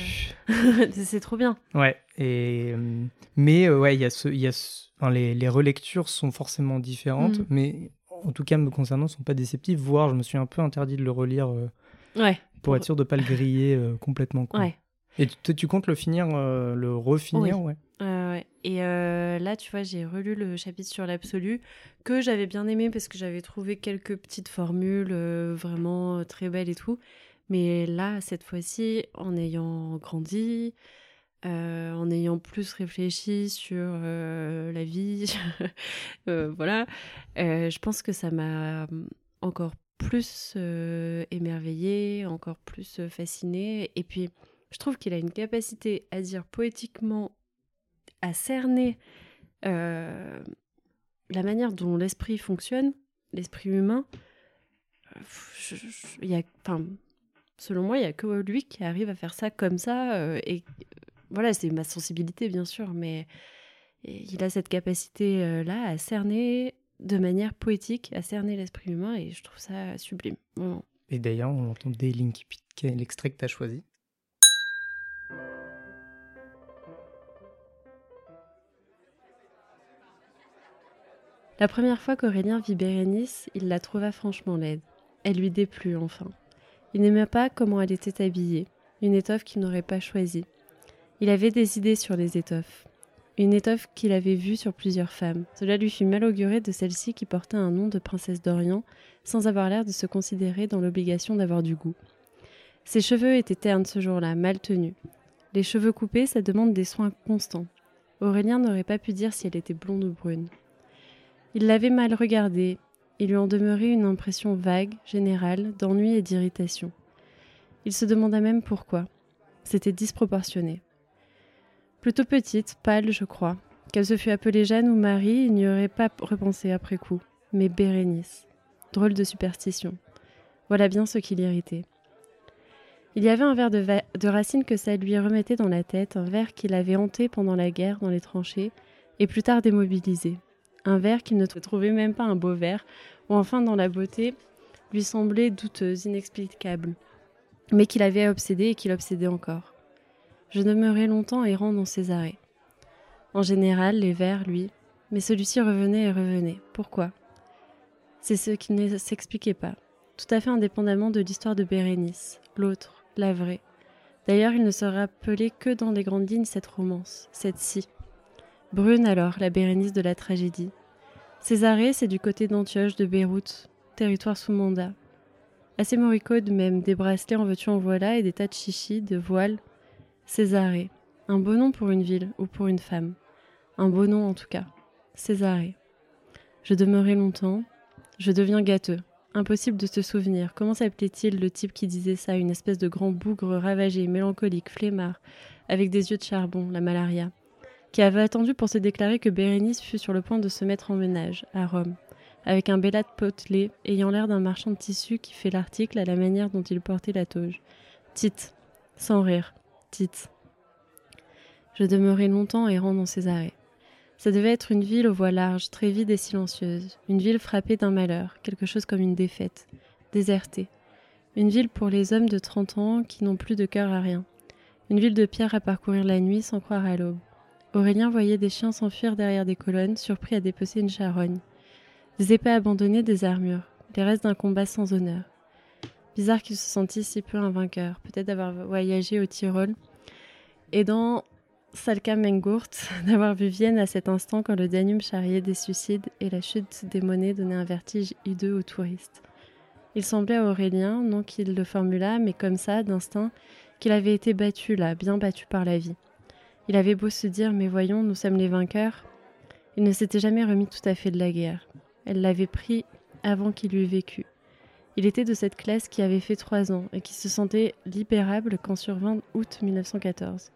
euh, c'est trop bien. Ouais, et, euh, mais euh, ouais, il y a ce, y a ce- enfin, les, les relectures sont forcément différentes, Mhm. mais en tout cas me concernant, sont pas déceptives. Voire, je me suis un peu interdit de le relire euh, Ouais. pour être sûr de pas le griller euh, complètement. Quoi. Ouais. Et tu, tu comptes le finir, euh, le refinir. Euh, ouais? Et euh, là, tu vois, j'ai relu le chapitre sur l'absolu que j'avais bien aimé parce que j'avais trouvé quelques petites formules euh, vraiment euh, très belles et tout. Mais là, cette fois-ci, en ayant grandi, en ayant plus réfléchi sur la vie, voilà, je pense que ça m'a encore plus émerveillée, encore plus fascinée. Et puis, je trouve qu'il a une capacité à dire poétiquement, à cerner euh, la manière dont l'esprit fonctionne, l'esprit humain. Euh, je- y a, selon moi, il y a que lui qui arrive à faire ça comme ça. euh, et voilà, c'est ma sensibilité, bien sûr, mais il a cette capacité-là à cerner de manière poétique, à cerner l'esprit humain, et je trouve ça sublime. Et d'ailleurs, on entend est l'extrait que tu as choisi? La première fois qu'Aurélien vit Bérénice, il la trouva franchement laide. Elle lui déplut enfin. Il n'aimait pas comment elle était habillée, une étoffe qu'il n'aurait pas choisie. Il avait des idées sur les étoffes. Une étoffe qu'il avait vue sur plusieurs femmes. Cela lui fit mal augurer de celle-ci qui portait un nom de princesse d'Orient, sans avoir l'air de se considérer dans l'obligation d'avoir du goût. Ses cheveux étaient ternes ce jour-là, mal tenus. Les cheveux coupés, ça demande des soins constants. Aurélien n'aurait pas pu dire si elle était blonde ou brune. Il l'avait mal regardée. Il lui en demeurait une impression vague, générale, d'ennui et d'irritation. Il se demanda même pourquoi. C'était disproportionné. Plutôt petite, pâle, je crois. Qu'elle se fût appelée Jeanne ou Marie, il n'y aurait pas repensé après coup. Mais Bérénice. Drôle de superstition. Voilà bien ce qui l'irritait. Il y avait un verre de, racine que ça lui remettait dans la tête, un verre qu'il avait hanté pendant la guerre dans les tranchées, et plus tard démobilisé un verre qu'il ne trouvait même pas un beau verre, ou enfin dans la beauté, lui semblait douteuse, inexplicable, mais qu'il avait obsédé et qu'il obsédait encore. Je demeurai longtemps errant dans ses arrêts. En général, les vers, lui, mais celui-ci revenait et revenait. Pourquoi? C'est ce qui ne s'expliquait pas, tout à fait indépendamment de l'histoire de Bérénice, l'autre, la vraie. D'ailleurs, il ne se rappelait que dans les grandes lignes cette romance, cette scie. Brune alors, la Bérénice de la tragédie. Césarée, c'est du côté d'Antioche, de Beyrouth, territoire sous mandat. À ces moricaudes même, des bracelets en veux-tu en voilà et des tas de chichis, de voiles. Césarée, un beau nom pour une ville ou pour une femme. Un beau nom en tout cas. Césarée. Je demeurai longtemps. Je deviens gâteux. Impossible de se souvenir. Comment s'appelait-il le type qui disait ça Une espèce de grand bougre ravagé, mélancolique, flemmard, avec des yeux de charbon, la malaria? Qui avait attendu pour se déclarer que Bérénice fut sur le point de se mettre en ménage, à Rome, avec un bel potelé, ayant l'air d'un marchand de tissus qui fait l'article à la manière dont il portait la toge. Tite, sans rire, Tite. Je demeurai longtemps errant dans ces arrêts. Ça devait être une ville aux voies larges, très vide et silencieuse, une ville frappée d'un malheur, quelque chose comme une défaite, désertée. Une ville pour les hommes de 30 ans qui n'ont plus de cœur à rien. Une ville de pierre à parcourir la nuit sans croire à l'aube. Aurélien voyait des chiens s'enfuir derrière des colonnes, surpris à dépecer une charogne. Des épées abandonnées, des armures, les restes d'un combat sans honneur. Bizarre qu'il se sentisse si peu un vainqueur, peut-être d'avoir voyagé au Tyrol. Et dans Salka Mengurt, d'avoir vu Vienne à cet instant quand le Danube charriait des suicides et la chute des monnaies donnait un vertige hideux aux touristes. Il semblait à Aurélien, non qu'il le formulât, mais comme ça, d'instinct, qu'il avait été battu là, bien battu par la vie. Il avait beau se dire Mais voyons, nous sommes les vainqueurs. Il ne s'était jamais remis tout à fait de la guerre. Elle l'avait pris avant qu'il eût vécu. Il était de cette classe qui avait fait trois ans et qui se sentait libérable quand survint août 1914.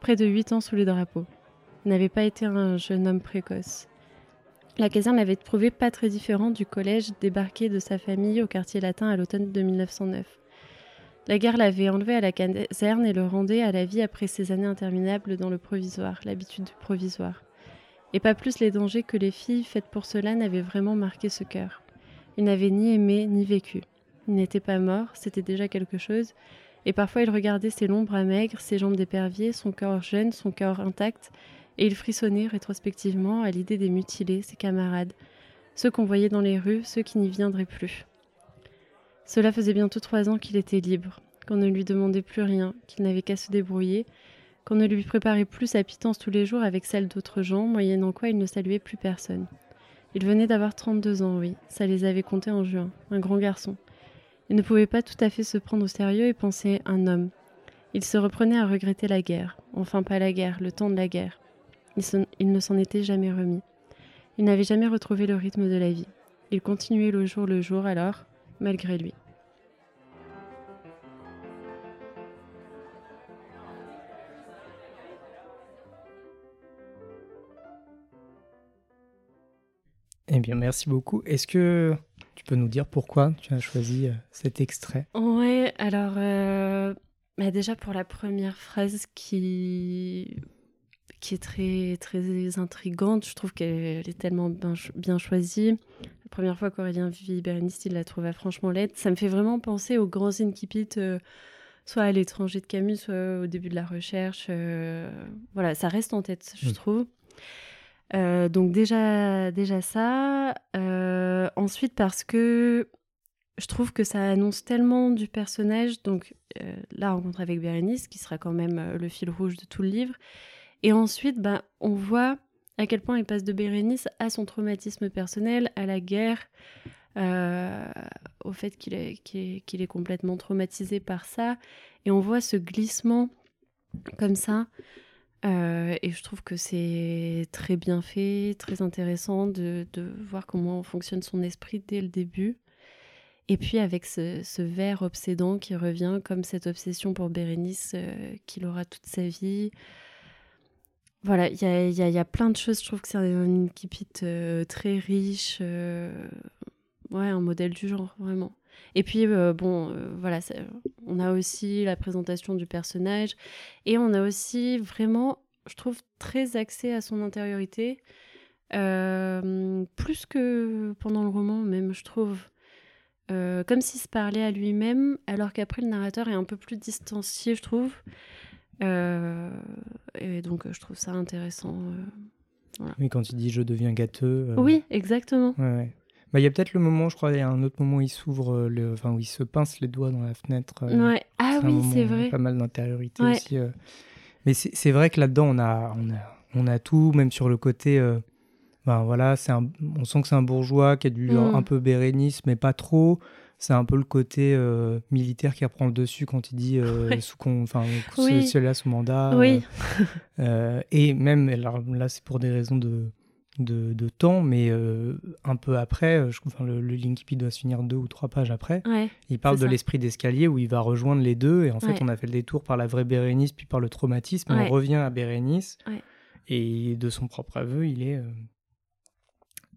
Près de huit ans sous les drapeaux. Il n'avait pas été un jeune homme précoce. La caserne avait trouvé pas très différent du collège débarqué de sa famille au quartier latin à l'automne de 1909. La guerre l'avait enlevé à la caserne et le rendait à la vie après ces années interminables dans le provisoire, l'habitude du provisoire. Et pas plus les dangers que les filles faites pour cela n'avaient vraiment marqué ce cœur. Il n'avait ni aimé ni vécu. Il n'était pas mort, c'était déjà quelque chose, et parfois il regardait ses longs bras maigres, ses jambes d'épervier, son corps jeune, son corps intact, et il frissonnait rétrospectivement à l'idée des mutilés, ses camarades, ceux qu'on voyait dans les rues, ceux qui n'y viendraient plus. Cela faisait bientôt trois ans qu'il était libre, qu'on ne lui demandait plus rien, qu'il n'avait qu'à se débrouiller, qu'on ne lui préparait plus sa pitance tous les jours avec celle d'autres gens, moyennant quoi il ne saluait plus personne. Il venait d'avoir 32 ans, oui, ça les avait comptés en juin, un grand garçon. Il ne pouvait pas tout à fait se prendre au sérieux et penser un homme. Il se reprenait à regretter la guerre, enfin pas la guerre, le temps de la guerre. Il, il ne s'en était jamais remis. Il n'avait jamais retrouvé le rythme de la vie. Il continuait le jour le jour alors, malgré lui. Eh bien, merci beaucoup. Est-ce que tu peux nous dire pourquoi tu as choisi euh, cet extrait? Ouais, alors euh, bah déjà pour la première phrase qui qui est très très intrigante, je trouve qu'elle est tellement bien, choisie. La première fois qu'Aurélien vit Bérénice, il la trouva franchement laide. Ça me fait vraiment penser aux grands incipits, euh, soit à l'étranger de Camus, soit au début de la recherche. voilà, ça reste en tête, je trouve. Euh, donc déjà, déjà ça. Euh, ensuite parce que je trouve que ça annonce tellement du personnage. Donc euh, la rencontre avec Bérénice, qui sera quand même le fil rouge de tout le livre. Et ensuite, bah, on voit à quel point il passe de Bérénice à son traumatisme personnel, à la guerre, au fait qu'il est, complètement traumatisé par ça. Et on voit ce glissement comme ça euh, et je trouve que c'est très bien fait, très intéressant de, voir comment fonctionne son esprit dès le début. Et puis avec ce, ce vers obsédant qui revient comme cette obsession pour Bérénice euh, qu'il aura toute sa vie. Voilà, il y a, plein de choses. Je trouve que c'est une équipe euh, très riche. ouais, un modèle du genre, vraiment. Et puis, bon, voilà, on a aussi la présentation du personnage et on a aussi vraiment, je trouve, très axé à son intériorité, plus que pendant le roman même, je trouve. comme s'il se parlait à lui-même, alors qu'après le narrateur est un peu plus distancié, je trouve. Et donc, je trouve ça intéressant. Oui, quand il dit je deviens gâteux. Oui, exactement. Ouais, ouais. Bah, il y a peut-être le moment, je crois, il y a un autre moment où il s'ouvre, euh, le, enfin où il se pince les doigts dans la fenêtre. Euh, ouais. Ah oui, c'est vrai. Pas mal d'intériorité aussi. Euh. Mais c'est vrai que là-dedans, on a, on, a, on a tout, même sur le côté. ben voilà, c'est on sent que c'est un bourgeois qui a du mm. un peu bérénice, mais pas trop. C'est un peu le côté militaire qui reprend le dessus quand il dit sous enfin oui. celui-là sous mandat. Oui. et même alors là, c'est pour des raisons de de, temps, mais euh, un peu après, euh, je, enfin, le, le Linky doit se finir deux ou trois pages après. il parle de l'esprit d'escalier où il va rejoindre les deux, et en fait, on a fait le détour par la vraie Bérénice, puis par le traumatisme, on revient à Bérénice, et de son propre aveu, il est.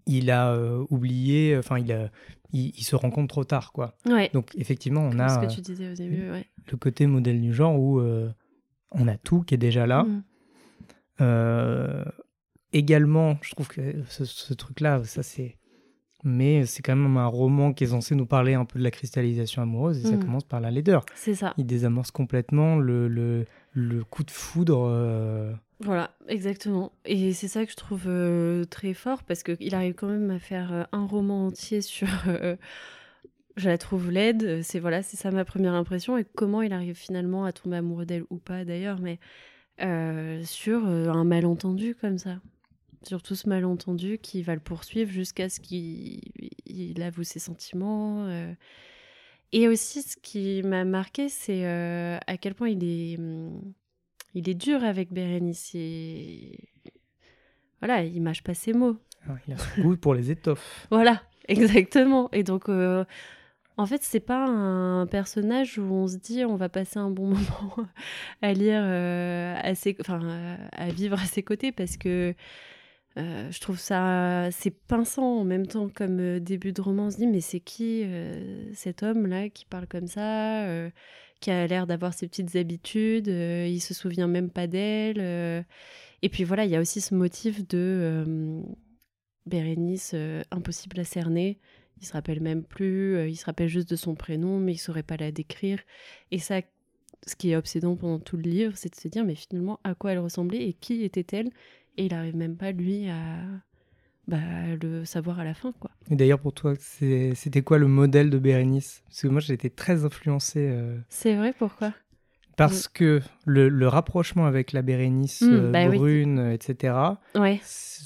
Euh, il a oublié, enfin, il, a, il, se rend compte trop tard, quoi. Donc, effectivement, on a. Ce que tu disais au début, Le côté modèle du genre où on a tout qui est déjà là. Mmh également, je trouve que ce, truc-là, ça c'est. Mais c'est quand même un roman qui est censé nous parler un peu de la cristallisation amoureuse et ça mm. commence par la laideur. C'est ça. Il désamorce complètement le, le, le coup de foudre. Euh. Voilà, exactement. Et c'est ça que je trouve euh, très fort parce qu'il arrive quand même à faire euh, un roman entier sur. je la trouve laide. C'est voilà, c'est ça ma première impression. Et comment il arrive finalement à tomber amoureux d'elle ou pas d'ailleurs, mais sur un malentendu comme ça. sur tout ce malentendu qui va le poursuivre jusqu'à ce qu'il avoue ses sentiments. euh. Et aussi, ce qui m'a marqué, c'est euh, à quel point il est, hum, il est dur avec Bérénice. Et... Voilà, il mâche pas ses mots. Ah, Il a ce goût pour les étoffes. Voilà, exactement. Et donc, euh, en fait, c'est pas un personnage où on se dit on va passer un bon moment à lire, euh, à, ses- enfin, euh, à vivre à ses côtés parce que euh, je trouve ça c'est pinçant en même temps comme début de roman. On se dit mais c'est qui euh, cet homme là qui parle comme ça, euh, qui a l'air d'avoir ses petites habitudes, euh, il se souvient même pas d'elle. euh. Et puis voilà, il y a aussi ce motif de euh, Bérénice euh, impossible à cerner. Il se rappelle même plus, il se rappelle juste de son prénom, mais il saurait pas la décrire. Et ça, ce qui est obsédant pendant tout le livre, c'est de se dire, mais finalement, à quoi elle ressemblait et qui était-elle? Et il arrive même pas, lui, à bah, le savoir à la fin, quoi. Et d'ailleurs, pour toi, c'était quoi le modèle de Bérénice? Parce que moi, j'ai été très influencé euh, C'est vrai, pourquoi? parce que le, le rapprochement avec la Bérénice Mm, euh, bah brune, etc. Ouais,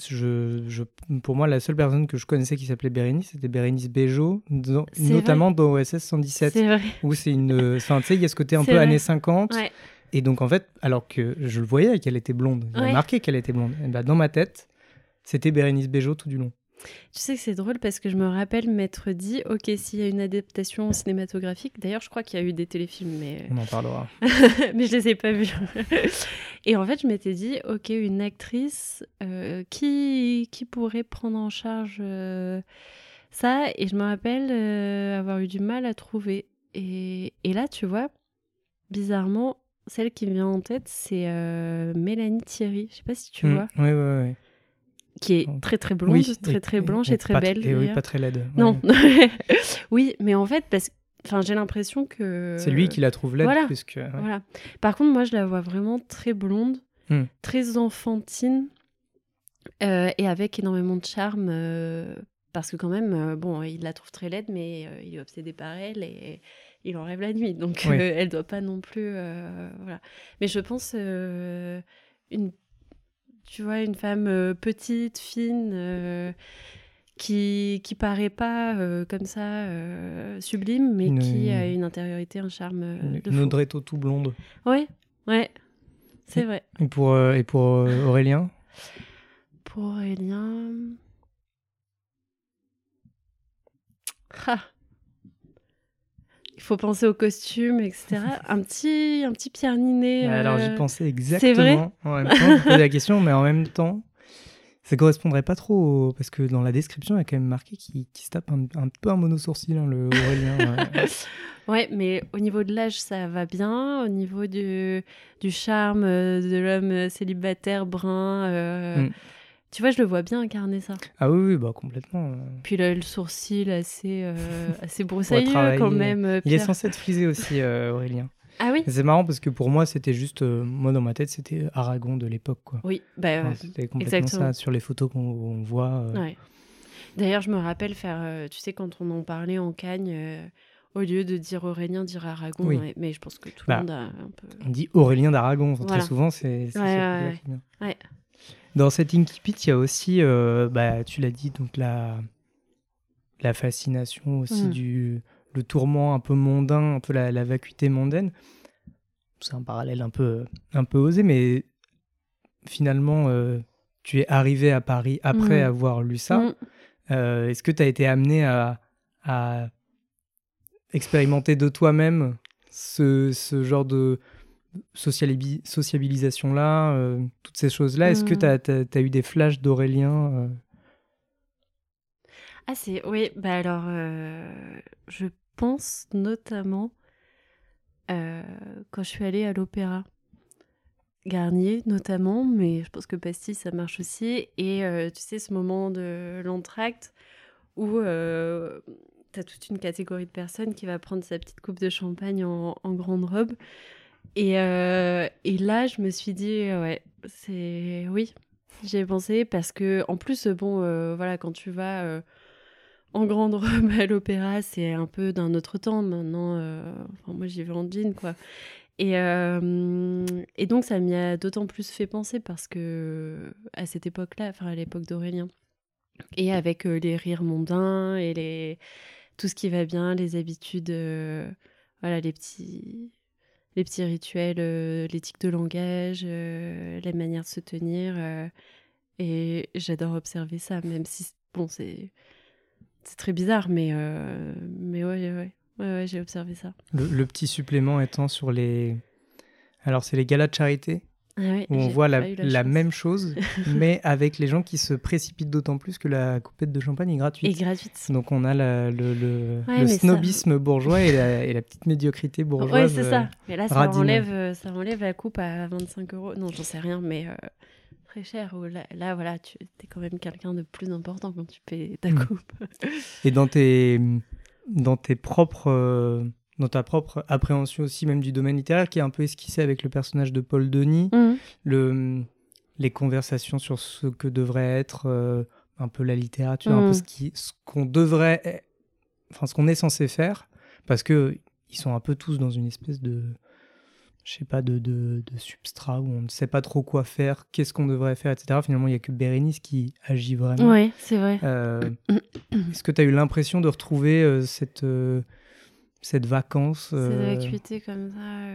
Je, je, pour moi, la seule personne que je connaissais qui s'appelait Bérénice, c'était Bérénice Bejo, dans- notamment dans OSS 117, c'est vrai. où c'est une. Enfin, tu sais, il y a ce côté un peu vrai. années 50. Ouais. Et donc, en fait, alors que je le voyais qu'elle était blonde, j'avais Ouais. marqué qu'elle était blonde, et bah, dans ma tête, c'était Bérénice Bejo tout du long. Tu sais que c'est drôle parce que je me rappelle m'être dit, ok, s'il y a une adaptation cinématographique, d'ailleurs, je crois qu'il y a eu des téléfilms, mais On en parlera. mais je les ai pas vus. et en fait, je m'étais dit, ok, une actrice euh, qui, qui pourrait prendre en charge euh, ça? Et je me rappelle euh, avoir eu du mal à trouver. Et, et là, tu vois, bizarrement, celle qui me vient en tête, c'est euh, Mélanie Thierry. Je sais pas si tu Mm, vois, ouais, ouais, ouais. Qui est très très blonde, Oui, très et- très blanche et et, très belle. Et oui, pas très laide. ouais. Non. oui, mais en fait, parce Enfin, j'ai l'impression que. C'est lui qui la trouve laide voilà. plus que. ouais. Voilà. Par contre, moi, je la vois vraiment très blonde, Hmm. très enfantine, euh, et avec énormément de charme. euh, parce que quand même, euh, bon, il la trouve très laide, mais il est obsédé par elle et il en rêve la nuit. Donc, Oui. elle doit pas non plus. voilà. Mais je pense une, tu vois, une femme euh, petite, fine. euh, qui, qui paraît pas euh, comme ça sublime, mais Une- qui a une intériorité, un charme Une, de une. Audrey Tautou blonde. Ouais, ouais, c'est vrai. Et pour, et pour Aurélien? Pour Aurélien. Ah. Il faut penser aux costumes, etc. un petit, un petit Pierre Ninet. Alors j'y euh, pensais vrai exactement. En même temps, je posais la question, mais en même temps, ça correspondrait pas trop au- parce que dans la description, il y a quand même marqué qu'il se tape un, un peu un monosourcil, hein, le Aurélien. ouais. Ouais, mais au niveau de l'âge, ça va bien. Au niveau du, du charme euh, de l'homme célibataire brun, euh, Mm. Tu vois, je le vois bien incarner ça. Ah oui, oui, bah complètement. Puis là, le sourcil assez, euh, assez broussailleux quand même. euh, Il est censé être frisé aussi, euh, Aurélien. Ah oui C'est marrant parce que pour moi, c'était juste, euh, moi dans ma tête, c'était Aragon de l'époque, quoi. Oui, bah, Enfin, c'était complètement exactement. ça sur les photos qu'on on voit. Ouais. D'ailleurs, je me rappelle faire, tu sais, quand on en parlait en Cagne, au lieu de dire Aurélien, dire Aragon. Oui. ouais, mais je pense que tout Bah, le monde a un peu. On dit Aurélien d'Aragon, Voilà. très souvent, c'est Ouais, ouais, ouais. Dans cet Inkipit, il y a aussi, euh, bah, tu l'as dit, donc la, la fascination aussi Mm. du le tourment un peu mondain, un peu la, la vacuité mondaine. C'est un parallèle un peu, un peu osé, mais finalement, euh, tu es arrivé à Paris après Mm. avoir lu ça. Mm. Euh, Est-ce que tu as été amené à, à expérimenter de toi-même ce, ce genre de sociabilisation-là, euh, toutes ces choses-là Est-ce que Mhm. tu as, eu des flashs d'Aurélien euh? Ah, c'est. Oui, bah alors, euh, je pense notamment quand je suis allée à l'opéra. Garnier notamment, mais je pense que Pastis ça marche aussi. Et tu sais, ce moment de l'entracte où tu as toute une catégorie de personnes qui va prendre sa petite coupe de champagne en, en grande robe. Et, euh, et là, je me suis dit, euh, ouais, c'est. Oui, j'y pensé parce que, en plus, bon, euh, voilà, quand tu vas. en grande robe à l'opéra, c'est un peu d'un autre temps maintenant. enfin, moi, j'y vais en jean, quoi. Et, et donc, ça m'y a d'autant plus fait penser parce que à cette époque-là, enfin à l'époque d'Aurélien, et avec les rires mondains et les... tout ce qui va bien, les habitudes, voilà, les petits, les petits rituels, l'éthique de langage, la manière de se tenir. et j'adore observer ça, même si, bon, c'est très bizarre, mais, euh, mais ouais, ouais, ouais, j'ai observé ça. Le, petit supplément étant sur les. Alors, c'est les galas de charité? Ah où on voit la, même chose, mais avec les gens qui se précipitent d'autant plus que la coupette de champagne est gratuite. Et gratuite. Donc on a le, le, snobisme bourgeois et la, et la, petite médiocrité bourgeoise. Oui, c'est ça. Mais là, ça enlève, euh, ça enlève la coupe à 25 euros. Non, j'en sais rien, mais euh, très cher. Là, voilà, tu es quand même quelqu'un de plus important quand tu payes ta hmm. coupe. Et dans tes, dans tes propres, euh, dans ta propre appréhension aussi même du domaine littéraire, qui est un peu esquissé avec le personnage de Paul Denis, le, les conversations sur ce que devrait être euh, un peu la littérature, un peu hmm. ce qu'on devrait, enfin ce qu'on est censé faire, parce que ils sont un peu tous dans une espèce de je sais pas, de, de, substrat où on ne sait pas trop quoi faire, qu'est-ce qu'on devrait faire, etc. Finalement, il n'y a que Bérénice qui agit vraiment. Oui, c'est vrai. Euh, est-ce que tu as eu l'impression de retrouver euh, cette, cette vacance Cette vacuité comme ça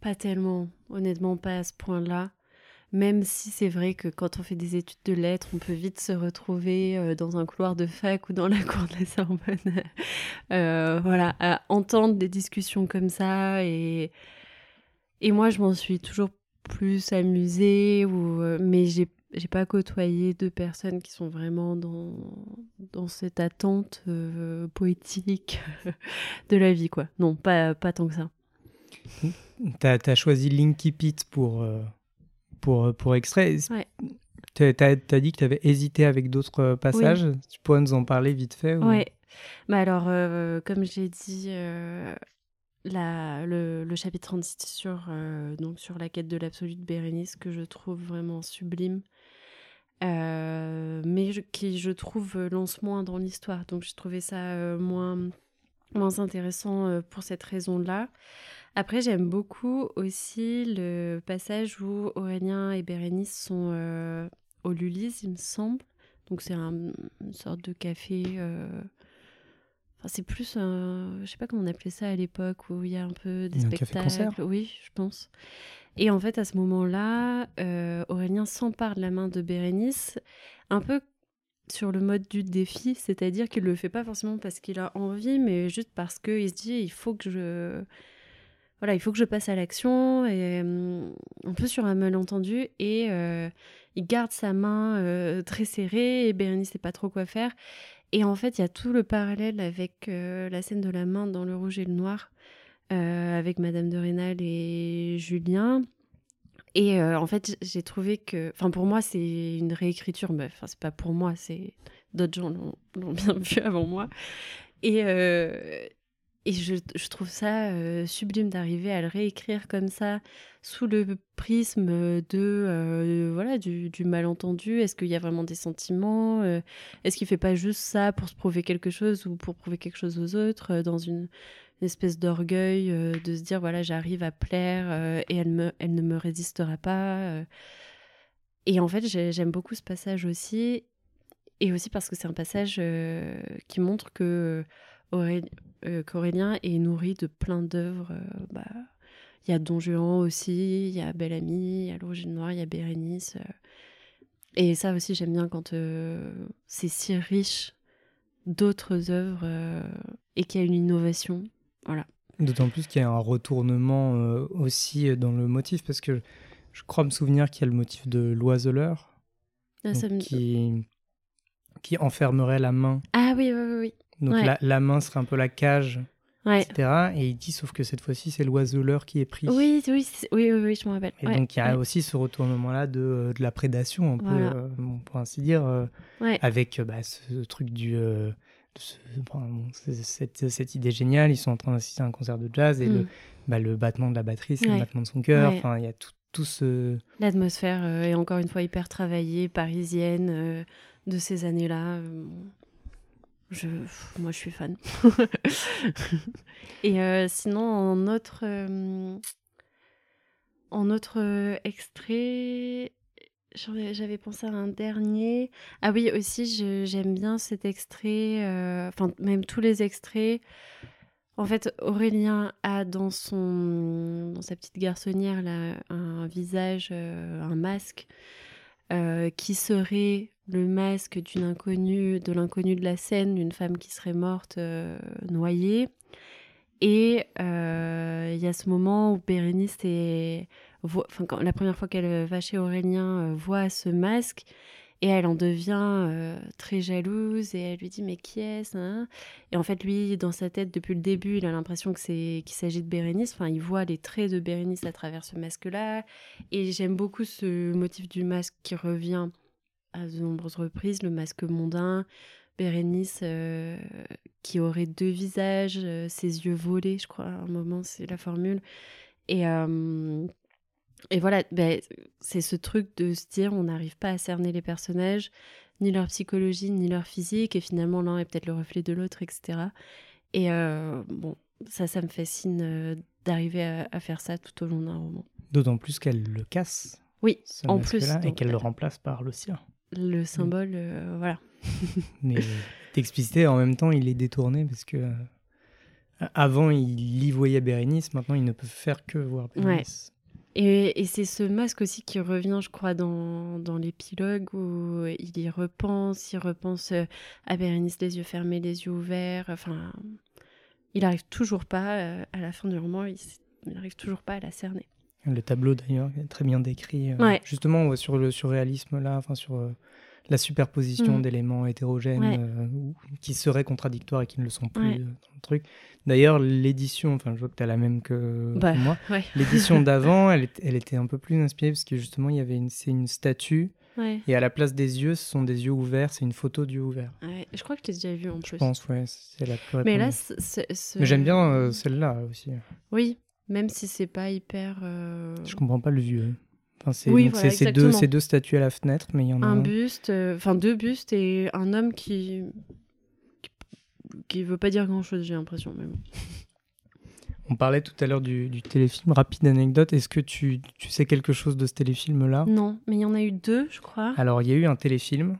Pas tellement, honnêtement, pas à ce point-là même si c'est vrai que quand on fait des études de lettres, on peut vite se retrouver euh, dans un couloir de fac ou dans la cour de la Sorbonne, euh, voilà, à entendre des discussions comme ça. Et, et moi, je m'en suis toujours plus amusée, ou, euh, mais j'ai j'ai pas côtoyé deux personnes qui sont vraiment dans, dans cette attente poétique de la vie, quoi. Non, pas, pas tant que ça. T'as as choisi Linky Pit pour, pour, euh, pour extrait. Tu as, dit que tu avais hésité avec d'autres euh, passages. Tu pourrais nous en parler vite fait Oui. Bah alors, euh, comme j'ai dit, la, le, le, chapitre 36 sur, donc sur la quête de l'absolu de Bérénice, que je trouve vraiment sublime, mais qui, je trouve, lance moins dans l'histoire. Donc, j'ai trouvé ça moins, moins intéressant pour cette raison-là. Après, j'aime beaucoup aussi le passage où Aurélien et Bérénice sont euh, au Lulis, il me semble. Donc, c'est une sorte de café. Euh, enfin, c'est plus, un... je sais pas comment on appelait ça à l'époque, où il y a un peu des spectacles. Oui, je pense. Et en fait, à ce moment-là, euh, Aurélien s'empare de la main de Bérénice, un peu sur le mode du défi, c'est-à-dire qu'il le fait pas forcément parce qu'il a envie, mais juste parce qu'il se dit il faut que je voilà, il faut que je passe à l'action, et hum, un peu sur un malentendu, et euh, il garde sa main euh, très serrée, et Bérénice sait pas trop quoi faire. Et en fait, il y a tout le parallèle avec la scène de la main dans Le Rouge et le Noir, avec Madame de Rênal et Julien. Et en fait, j'ai trouvé que, enfin, pour moi, c'est une réécriture, mais enfin, c'est pas pour moi, c'est d'autres gens l'ont bien vu avant moi. Et, et je, je, trouve ça euh, sublime d'arriver à le réécrire comme ça, sous le prisme de euh, voilà du, du, malentendu. Est-ce qu'il y a vraiment des sentiments euh, Est-ce qu'il fait pas juste ça pour se prouver quelque chose ou pour prouver quelque chose aux autres dans une, espèce d'orgueil de se dire voilà j'arrive à plaire et elle, me, elle ne me résistera pas. Et en fait j'aime beaucoup ce passage aussi et aussi parce que c'est un passage qui montre que euh, qu'Aurélien est nourri de plein d'œuvres. Euh, bah, il y a Don Juan aussi, il y a Belle Amie, il y a L'Origine Noire, il y a Bérénice. Euh. Et ça aussi, j'aime bien quand c'est si riche d'autres œuvres et qu'il y a une innovation. Voilà. D'autant plus qu'il y a un retournement aussi dans le motif, parce que je crois me souvenir qu'il y a le motif de l'oiseleur ah, qui, qui enfermerait la main. Ah oui, oui, oui. Donc la, main serait un peu la cage, etc. Et il dit, sauf que cette fois-ci, c'est l'oiseleur qui est pris. Oui, oui, oui, oui, je m'en rappelle. Et donc il y a aussi ce retournement-là de, euh, de, la prédation, un peu, euh, pour ainsi dire, euh, avec bah, ce truc du... cette, cette, idée géniale, ils sont en train d'assister à un concert de jazz et le, mm. bah, le battement de la batterie, c'est le battement de son cœur. Enfin, il y a tout, tout ce... L'atmosphère est encore une fois hyper travaillée, parisienne, de ces années-là. Je, moi, je suis fan. Et euh, sinon, en autre, euh, en autre euh, extrait, j'avais pensé à un dernier. Ah oui, aussi, j'aime bien cet extrait, enfin, même tous les extraits. En fait, Aurélien a dans, son, sa petite garçonnière un visage, un masque qui serait le masque d'une inconnue, de l'inconnue de la scène, d'une femme qui serait morte euh, noyée. Et euh, il y a ce moment où Bérénice est, enfin, la première fois qu'elle va chez Aurélien, euh, voit ce masque et elle en devient très jalouse et elle lui dit mais qui est-ce hein? Et en fait lui dans sa tête depuis le début il a l'impression que c'est qu'il s'agit de Bérénice. Enfin il voit les traits de Bérénice à travers ce masque-là. Et j'aime beaucoup ce motif du masque qui revient à de nombreuses reprises, le masque mondain, Bérénice euh, qui aurait deux visages, euh, ses yeux volés, je crois, à un moment, c'est la formule. Et, euh, et voilà, ben, c'est ce truc de se dire on n'arrive pas à cerner les personnages, ni leur psychologie, ni leur physique, et finalement l'un est peut-être le reflet de l'autre, etc. Et bon, ça, ça me fascine d'arriver à, à, faire ça tout au long d'un roman. D'autant plus qu'elle le casse. Oui, en plus. Et qu'elle le remplace par le sien le symbole, euh, voilà. Mais d'expliciter, en même temps, il est détourné parce que euh, avant, il y voyait Bérénice, maintenant, il ne peut faire que voir Bérénice. Et, et c'est ce masque aussi qui revient, je crois, dans, dans l'épilogue où il y repense, il repense euh, à Bérénice les yeux fermés, les yeux ouverts. Enfin, il n'arrive toujours pas, à la fin du roman, il n'arrive toujours pas à la cerner. Le tableau d'ailleurs est très bien décrit. Euh, justement sur le surréalisme là, enfin sur euh, la superposition mm. d'éléments hétérogènes euh, qui seraient contradictoires et qui ne le sont plus dans le truc. D'ailleurs, l'édition, enfin je vois que tu as la même que bah, moi. L'édition d'avant, elle, elle, était un peu plus inspirée parce que justement il y avait une, c'est une statue. Et à la place des yeux, ce sont des yeux ouverts, c'est une photo d'yeux ouverts. je crois que je t'ai déjà vu en plus. Je pense, ouais, c'est la plus Mais là, Mais j'aime bien celle-là aussi. Oui, même si c'est pas hyper. Euh... Je comprends pas le vieux. Enfin, c'est oui, voilà, ces, deux, deux statues à la fenêtre, mais il y en a un. Un buste, euh, enfin deux bustes et un homme qui. qui, veut pas dire grand chose, j'ai l'impression. Mais bon. On parlait tout à l'heure du, du, téléfilm. Rapide anecdote, est-ce que tu, tu, sais quelque chose de ce téléfilm-là? Non, mais il y en a eu deux, je crois. Alors, il y a eu un téléfilm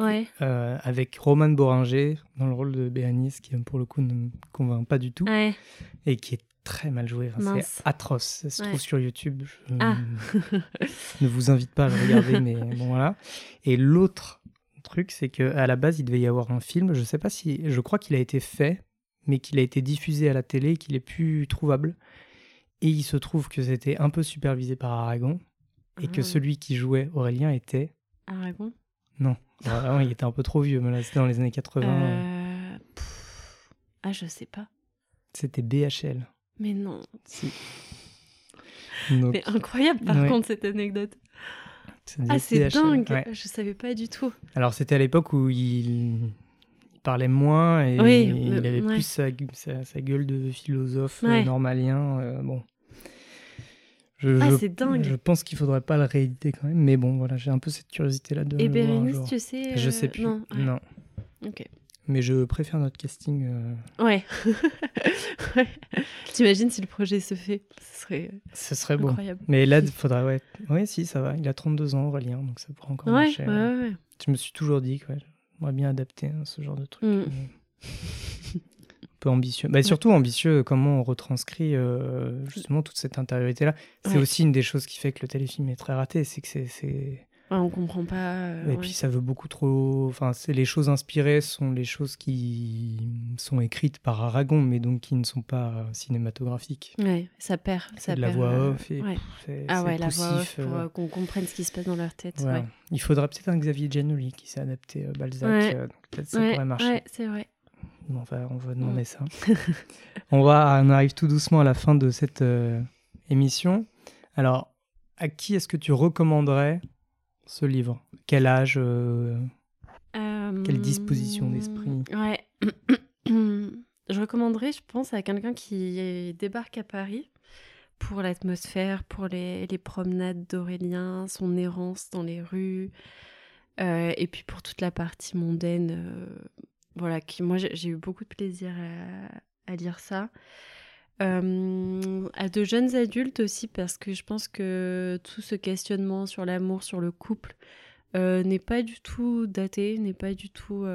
ouais. euh, avec Roman Boringer dans le rôle de Béanice, qui pour le coup ne me convainc pas du tout, ouais. et qui est très mal joué. c'est atroce. Ça se trouve sur YouTube. Je ah. ne vous invite pas à le regarder, mais bon voilà. Et l'autre truc, c'est que à la base, il devait y avoir un film. Je sais pas si, je crois qu'il a été fait, mais qu'il a été diffusé à la télé, qu'il est plus trouvable. Et il se trouve que c'était un peu supervisé par Aragon et que ah. celui qui jouait Aurélien était Aragon? Non, il était un peu trop vieux, mais là c'était dans les années 80. Euh... Ah, je sais pas. C'était BHL. Mais non. Si. Mais incroyable par contre cette anecdote. Ah c'est dingue, je savais pas du tout. Alors c'était à l'époque où il... parlait moins et il avait plus sa, gueule de philosophe euh, normalien. Euh, bon. Je, ah, c'est dingue. Je pense qu'il faudrait pas le rééditer quand même, mais bon, voilà, j'ai un peu cette curiosité là de. Et Bérénice, tu sais. Je sais plus. Non. non. Ok. Mais je préfère notre casting. Euh... Ouais. T'imagines si le projet se fait Ce serait, Ce serait incroyable. Mais là, il faudra. Ouais. ouais, si, ça va. Il a 32 ans, Aurélien, donc ça pourra encore ouais, marcher. Ouais, ouais. Je me suis toujours dit que ouais, j'aimerais bien adapter hein, ce genre de truc. Mm. un peu ambitieux. Bah, surtout ambitieux, comment on retranscrit euh, justement toute cette intériorité-là. C'est aussi une des choses qui fait que le téléfilm est très raté, c'est que c'est Ouais, on comprend pas. Euh, et puis ça veut beaucoup trop. Enfin, c'est les choses inspirées sont les choses qui sont écrites par Aragon, mais donc qui ne sont pas cinématographiques. Ouais, ça perd. Ça de la voix euh, off. Et ouais. ah ouais, la voix off pour euh, qu'on comprenne ce qui se passe dans leur tête. Ouais. Il faudra peut-être un Xavier Giannoli qui s'est adapté à Balzac. peut-être ça pourrait marcher. Ouais, c'est vrai. on va, on va demander ça. on va, on arrive tout doucement à la fin de cette émission. Alors, à qui est-ce que tu recommanderais ce livre? Quel âge euh, Quelle disposition d'esprit? Ouais. je recommanderais, je pense, à quelqu'un qui débarque à Paris pour l'atmosphère, pour les, les promenades d'Aurélien, son errance dans les rues, euh, et puis pour toute la partie mondaine. Euh, voilà, qui, moi j'ai eu beaucoup de plaisir à, lire ça. Euh, à de jeunes adultes aussi, parce que je pense que tout ce questionnement sur l'amour, sur le couple, euh, n'est pas du tout daté, n'est pas du tout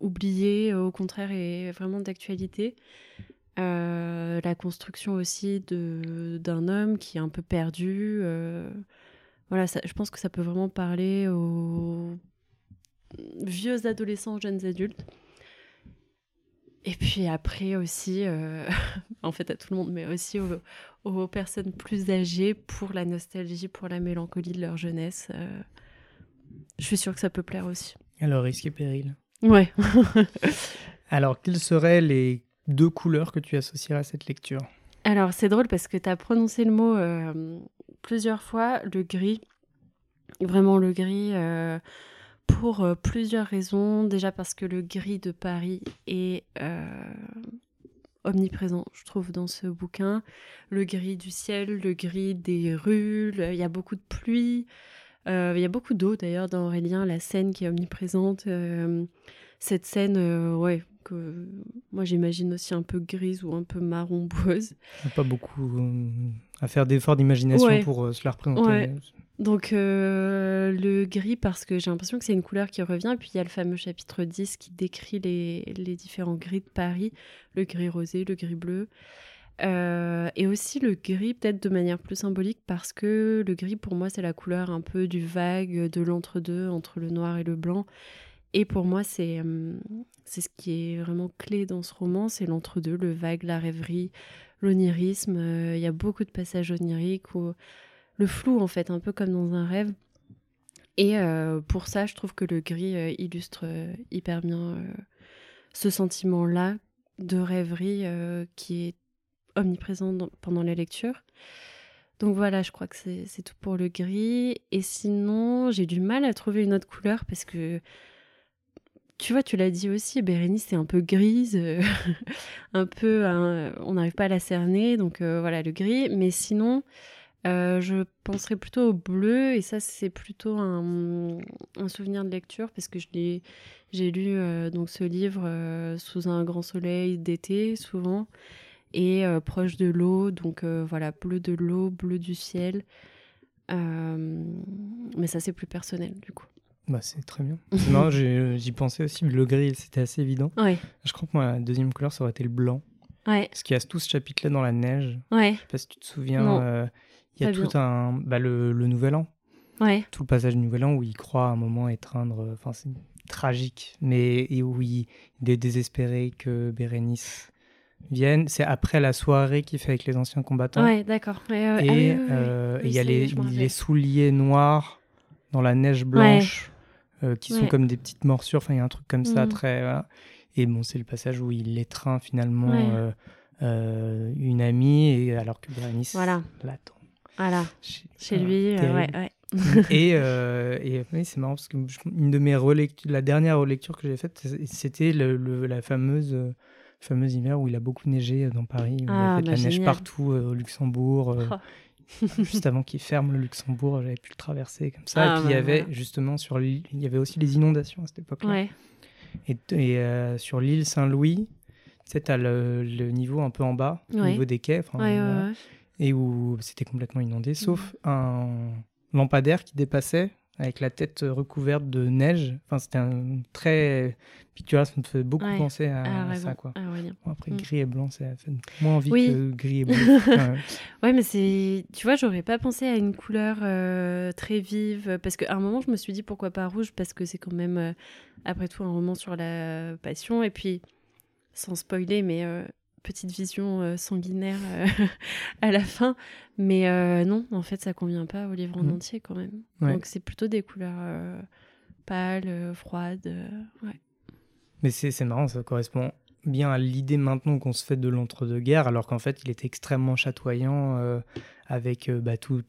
oublié, au contraire est vraiment d'actualité. la construction aussi d'un homme qui est un peu perdu. voilà, je pense que ça peut vraiment parler aux vieux adolescents, jeunes adultes. Et puis après aussi, euh, en fait à tout le monde, mais aussi aux, personnes plus âgées pour la nostalgie, pour la mélancolie de leur jeunesse. Euh, je suis sûre que ça peut plaire aussi. Alors, risque et péril. Ouais. Alors, quelles seraient les deux couleurs que tu associerais à cette lecture? Alors, c'est drôle parce que tu as prononcé le mot euh, plusieurs fois, le gris. Vraiment le gris pour euh, plusieurs raisons. Déjà parce que le gris de Paris est euh, omniprésent, je trouve, dans ce bouquin. Le gris du ciel, le gris des rues, il y a beaucoup de pluie. Euh, il y a beaucoup d'eau d'ailleurs dans Aurélien, la scène qui est omniprésente. cette scène, ouais, que moi j'imagine aussi un peu grise ou un peu marron boueuse. Pas beaucoup à faire d'efforts d'imagination pour se la représenter. Donc euh, le gris parce que j'ai l'impression que c'est une couleur qui revient. Puis il y a le fameux chapitre 10 qui décrit les, différents gris de Paris, le gris rosé, le gris bleu. Euh, et aussi le gris peut-être de manière plus symbolique parce que le gris pour moi c'est la couleur un peu du vague, de l'entre-deux, entre le noir et le blanc. Et pour moi c'est euh, c'est ce qui est vraiment clé dans ce roman, c'est l'entre-deux, le vague, la rêverie, l'onirisme. Il y a beaucoup de passages oniriques où le flou en fait, un peu comme dans un rêve. Et euh, pour ça, je trouve que le gris euh, illustre euh, hyper bien ce sentiment-là de rêverie qui est omniprésent pendant la lecture. Donc voilà, je crois que c'est tout pour le gris. Et sinon, j'ai du mal à trouver une autre couleur parce que, tu vois, tu l'as dit aussi, Bérénice c'est un peu grise, un peu, hein, on n'arrive pas à la cerner, donc voilà, le gris. Mais sinon, euh, je penserais plutôt au bleu, et ça, c'est plutôt un, souvenir de lecture, parce que j'ai lu euh, donc ce livre euh, sous un grand soleil d'été, souvent, et proche de l'eau, donc voilà, bleu de l'eau, bleu du ciel. mais ça, c'est plus personnel, du coup. Bah, c'est très bien. Non, j'y pensais aussi, le gris, c'était assez évident. Ouais. Je crois que moi, la deuxième couleur, ça aurait été le blanc. Ouais. Parce qu'il y a tout ce chapitre-là dans la neige. Ouais. Je sais pas si tu te souviens. Il y a tout un. Bah, le, le, Nouvel An. Ouais. Tout le passage du Nouvel An où il croit à un moment étreindre. Euh, enfin, c'est tragique. Mais et où il, est désespéré que Bérénice vienne. C'est après la soirée qu'il fait avec les anciens combattants. Ouais, d'accord. et ah euh, il y a les, les, souliers noirs dans la neige blanche euh, qui sont comme des petites morsures. Enfin, il y a un truc comme ça, mm. très. Et bon, c'est le passage où il étreint finalement. une amie et alors que Bérénice voilà. l'attend. Voilà, chez, lui, euh, ouais, ouais. et, euh, et c'est marrant parce que une de mes relectures, la dernière relecture que j'ai faite, c'était le, la fameuse, euh, fameuse hiver où il a beaucoup neigé dans Paris. il a ah, fait de la bah, neige partout au Luxembourg. Oh. juste avant qu'il ferme le Luxembourg, j'avais pu le traverser comme ça. et ah, puis il y bah, avait justement sur l'île, il y avait aussi les inondations à cette époque-là. Ouais. Et, et sur l'île Saint-Louis, tu sais, as le, le, niveau un peu en bas, au niveau des quais et où c'était complètement inondé, sauf mmh. un lampadaire qui dépassait avec la tête recouverte de neige. Enfin, c'était un très picturesque, ça me fait beaucoup penser à, ça. Quoi. après, mmh. gris et blanc, ça fait moins envie que gris et blanc. ouais. mais c'est. Tu vois, j'aurais pas pensé à une couleur euh, très vive. Parce qu'à un moment, je me suis dit pourquoi pas rouge, parce que c'est quand même, euh, après tout, un roman sur la passion. Et puis, sans spoiler, mais. Euh, petite vision euh, sanguinaire euh, à la fin. Mais euh, non, en fait, ça convient pas au livre en mmh. entier quand même. Donc c'est plutôt des couleurs pâles, froides. ouais. Mais c'est marrant, ça correspond bien à l'idée maintenant qu'on se fait de l'entre-deux-guerres, alors qu'en fait, il est extrêmement chatoyant avec bah, tout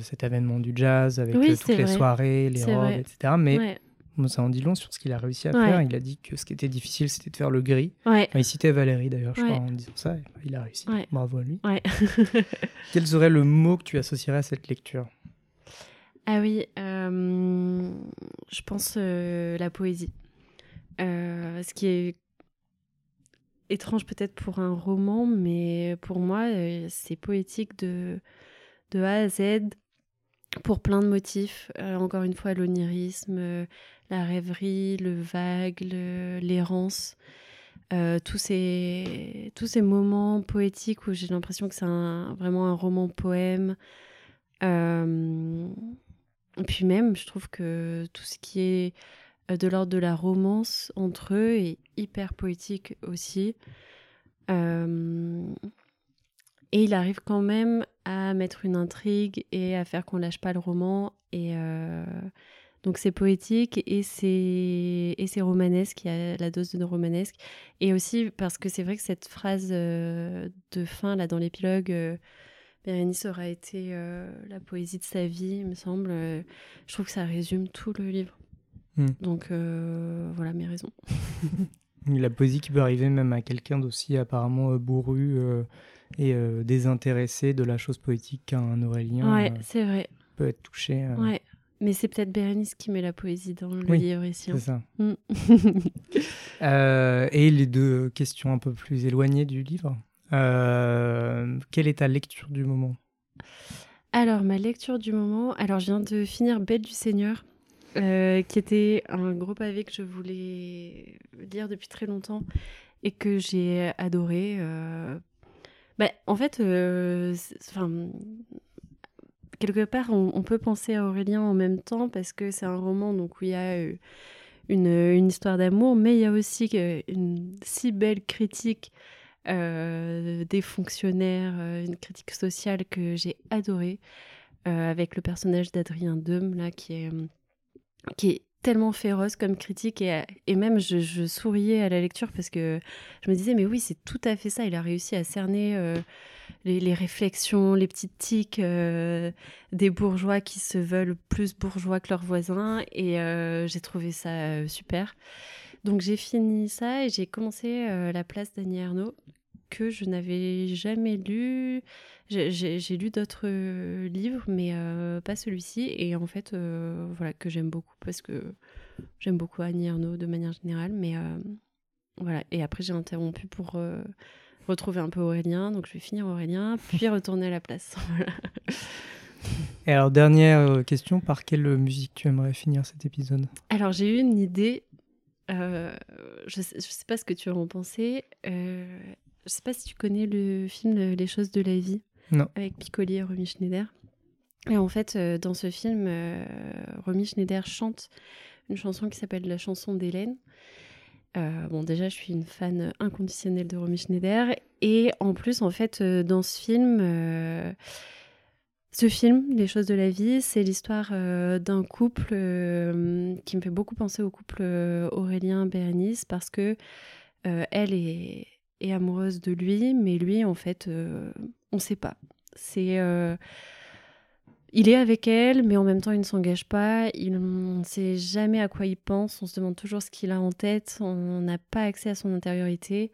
cet avènement du jazz, avec toutes les soirées, les robes, etc. Mais ça en dit long sur ce qu'il a réussi à faire. Il a dit que ce qui était difficile, c'était de faire le gris. il citait Valérie d'ailleurs, je crois, en disant ça. Il a réussi. Bravo à lui. Quel serait le mot que tu associerais à cette lecture? Ah oui, euh, je pense euh, la poésie. ce qui est étrange peut-être pour un roman, mais pour moi, c'est poétique de, de A à Z pour plein de motifs. encore une fois, l'onirisme, la rêverie, le vague, l'errance. Euh, tous, ces, tous ces moments poétiques où j'ai l'impression que c'est vraiment un roman-poème. Euh, puis même, je trouve que tout ce qui est euh, de l'ordre de la romance entre eux est hyper poétique aussi. et il arrive quand même à mettre une intrigue et à faire qu'on lâche pas le roman. Et, donc c'est poétique et c'est et c'est romanesque, il y a la dose de romanesque et aussi parce que c'est vrai que cette phrase euh, de fin là dans l'épilogue euh, Bérénice aura été euh, la poésie de sa vie, il me semble. je trouve que ça résume tout le livre. Hmm. Donc voilà mes raisons. la poésie qui peut arriver même à quelqu'un d'aussi apparemment bourru et désintéressé de la chose poétique qu'un Aurélien. Ouais, c'est vrai. Peut être touché. Ouais. Mais c'est peut-être Bérénice qui met la poésie dans le livre ici. Hein. C'est ça. Mm. Euh, et les deux questions un peu plus éloignées du livre. Euh, quelle est ta lecture du moment? Alors, ma lecture du moment. Alors, je viens de finir Bête du Seigneur, euh, qui était un gros pavé que je voulais lire depuis très longtemps et que j'ai adoré. Bah, en fait, enfin quelque part, on, peut penser à Aurélien en même temps parce que c'est un roman donc, où il y a euh, une, histoire d'amour, mais il y a aussi euh, une si belle critique euh, des fonctionnaires, une critique sociale que j'ai adorée, avec le personnage d'Adrien Deum, là, qui est, qui est tellement féroce comme critique et, et même je, souriais à la lecture parce que je me disais mais oui c'est tout à fait ça il a réussi à cerner les, réflexions, les petites tics euh, des bourgeois qui se veulent plus bourgeois que leurs voisins. Et euh, j'ai trouvé ça euh, super. Donc j'ai fini ça et j'ai commencé La place d'Annie Arnaud que je n'avais jamais lu. J'ai lu d'autres livres, mais pas celui-ci. Et en fait, voilà, que j'aime beaucoup parce que j'aime beaucoup Annie Arnaud de manière générale. Mais voilà. Et après, j'ai interrompu pour retrouver un peu Aurélien. Donc je vais finir Aurélien, puis retourner à la place. Et alors, dernière euh, question, par quelle musique tu aimerais finir cet épisode? Alors, j'ai eu une idée. Euh, je ne sais, sais, pas ce que tu en pensé. Euh, je ne sais pas si tu connais le film Les choses de la vie. Non. Avec Piccoli et Romy Schneider. Et en fait, dans ce film, Romy Schneider chante une chanson qui s'appelle La chanson d'Hélène. Euh, bon, déjà, je suis une fan inconditionnelle de Romy Schneider. Et en plus, en fait, euh, dans ce film, euh, ce film, Les choses de la vie, c'est l'histoire d'un couple qui me fait beaucoup penser au couple Aurélien-Bérénice parce que elle est, amoureuse de lui, mais lui, en fait, on ne sait pas. C'est il est avec elle, mais en même temps, il ne s'engage pas. Il, on ne sait jamais à quoi il pense. On se demande toujours ce qu'il a en tête. On n'a pas accès à son intériorité.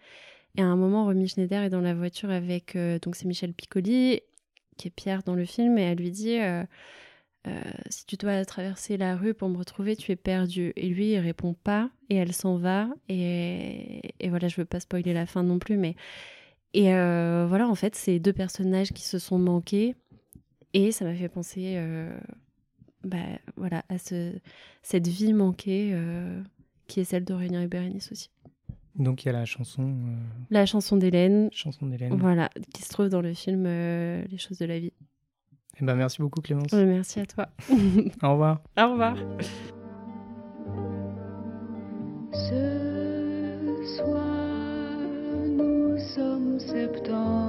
Et à un moment, Romy Schneider est dans la voiture avec. Euh, donc, c'est Michel Piccoli, qui est Pierre dans le film, et elle lui dit euh, euh, Si tu dois traverser la rue pour me retrouver, tu es perdu. Et lui, il répond pas, et elle s'en va. Et, et voilà, je veux pas spoiler la fin non plus, mais. Et voilà, en fait, c'est deux personnages qui se sont manqués et ça m'a fait penser euh, bah, voilà, à ce, cette vie manquée euh, qui est celle d'Aurélien et Bérénice aussi. Donc il y a la chanson. Euh, la chanson d'Hélène. Chanson d'Hélène. Voilà, qui se trouve dans le film Les choses de la vie. Eh ben, merci beaucoup Clémence. merci à toi. Au revoir. Au revoir. Ce soir, nous sommes septembre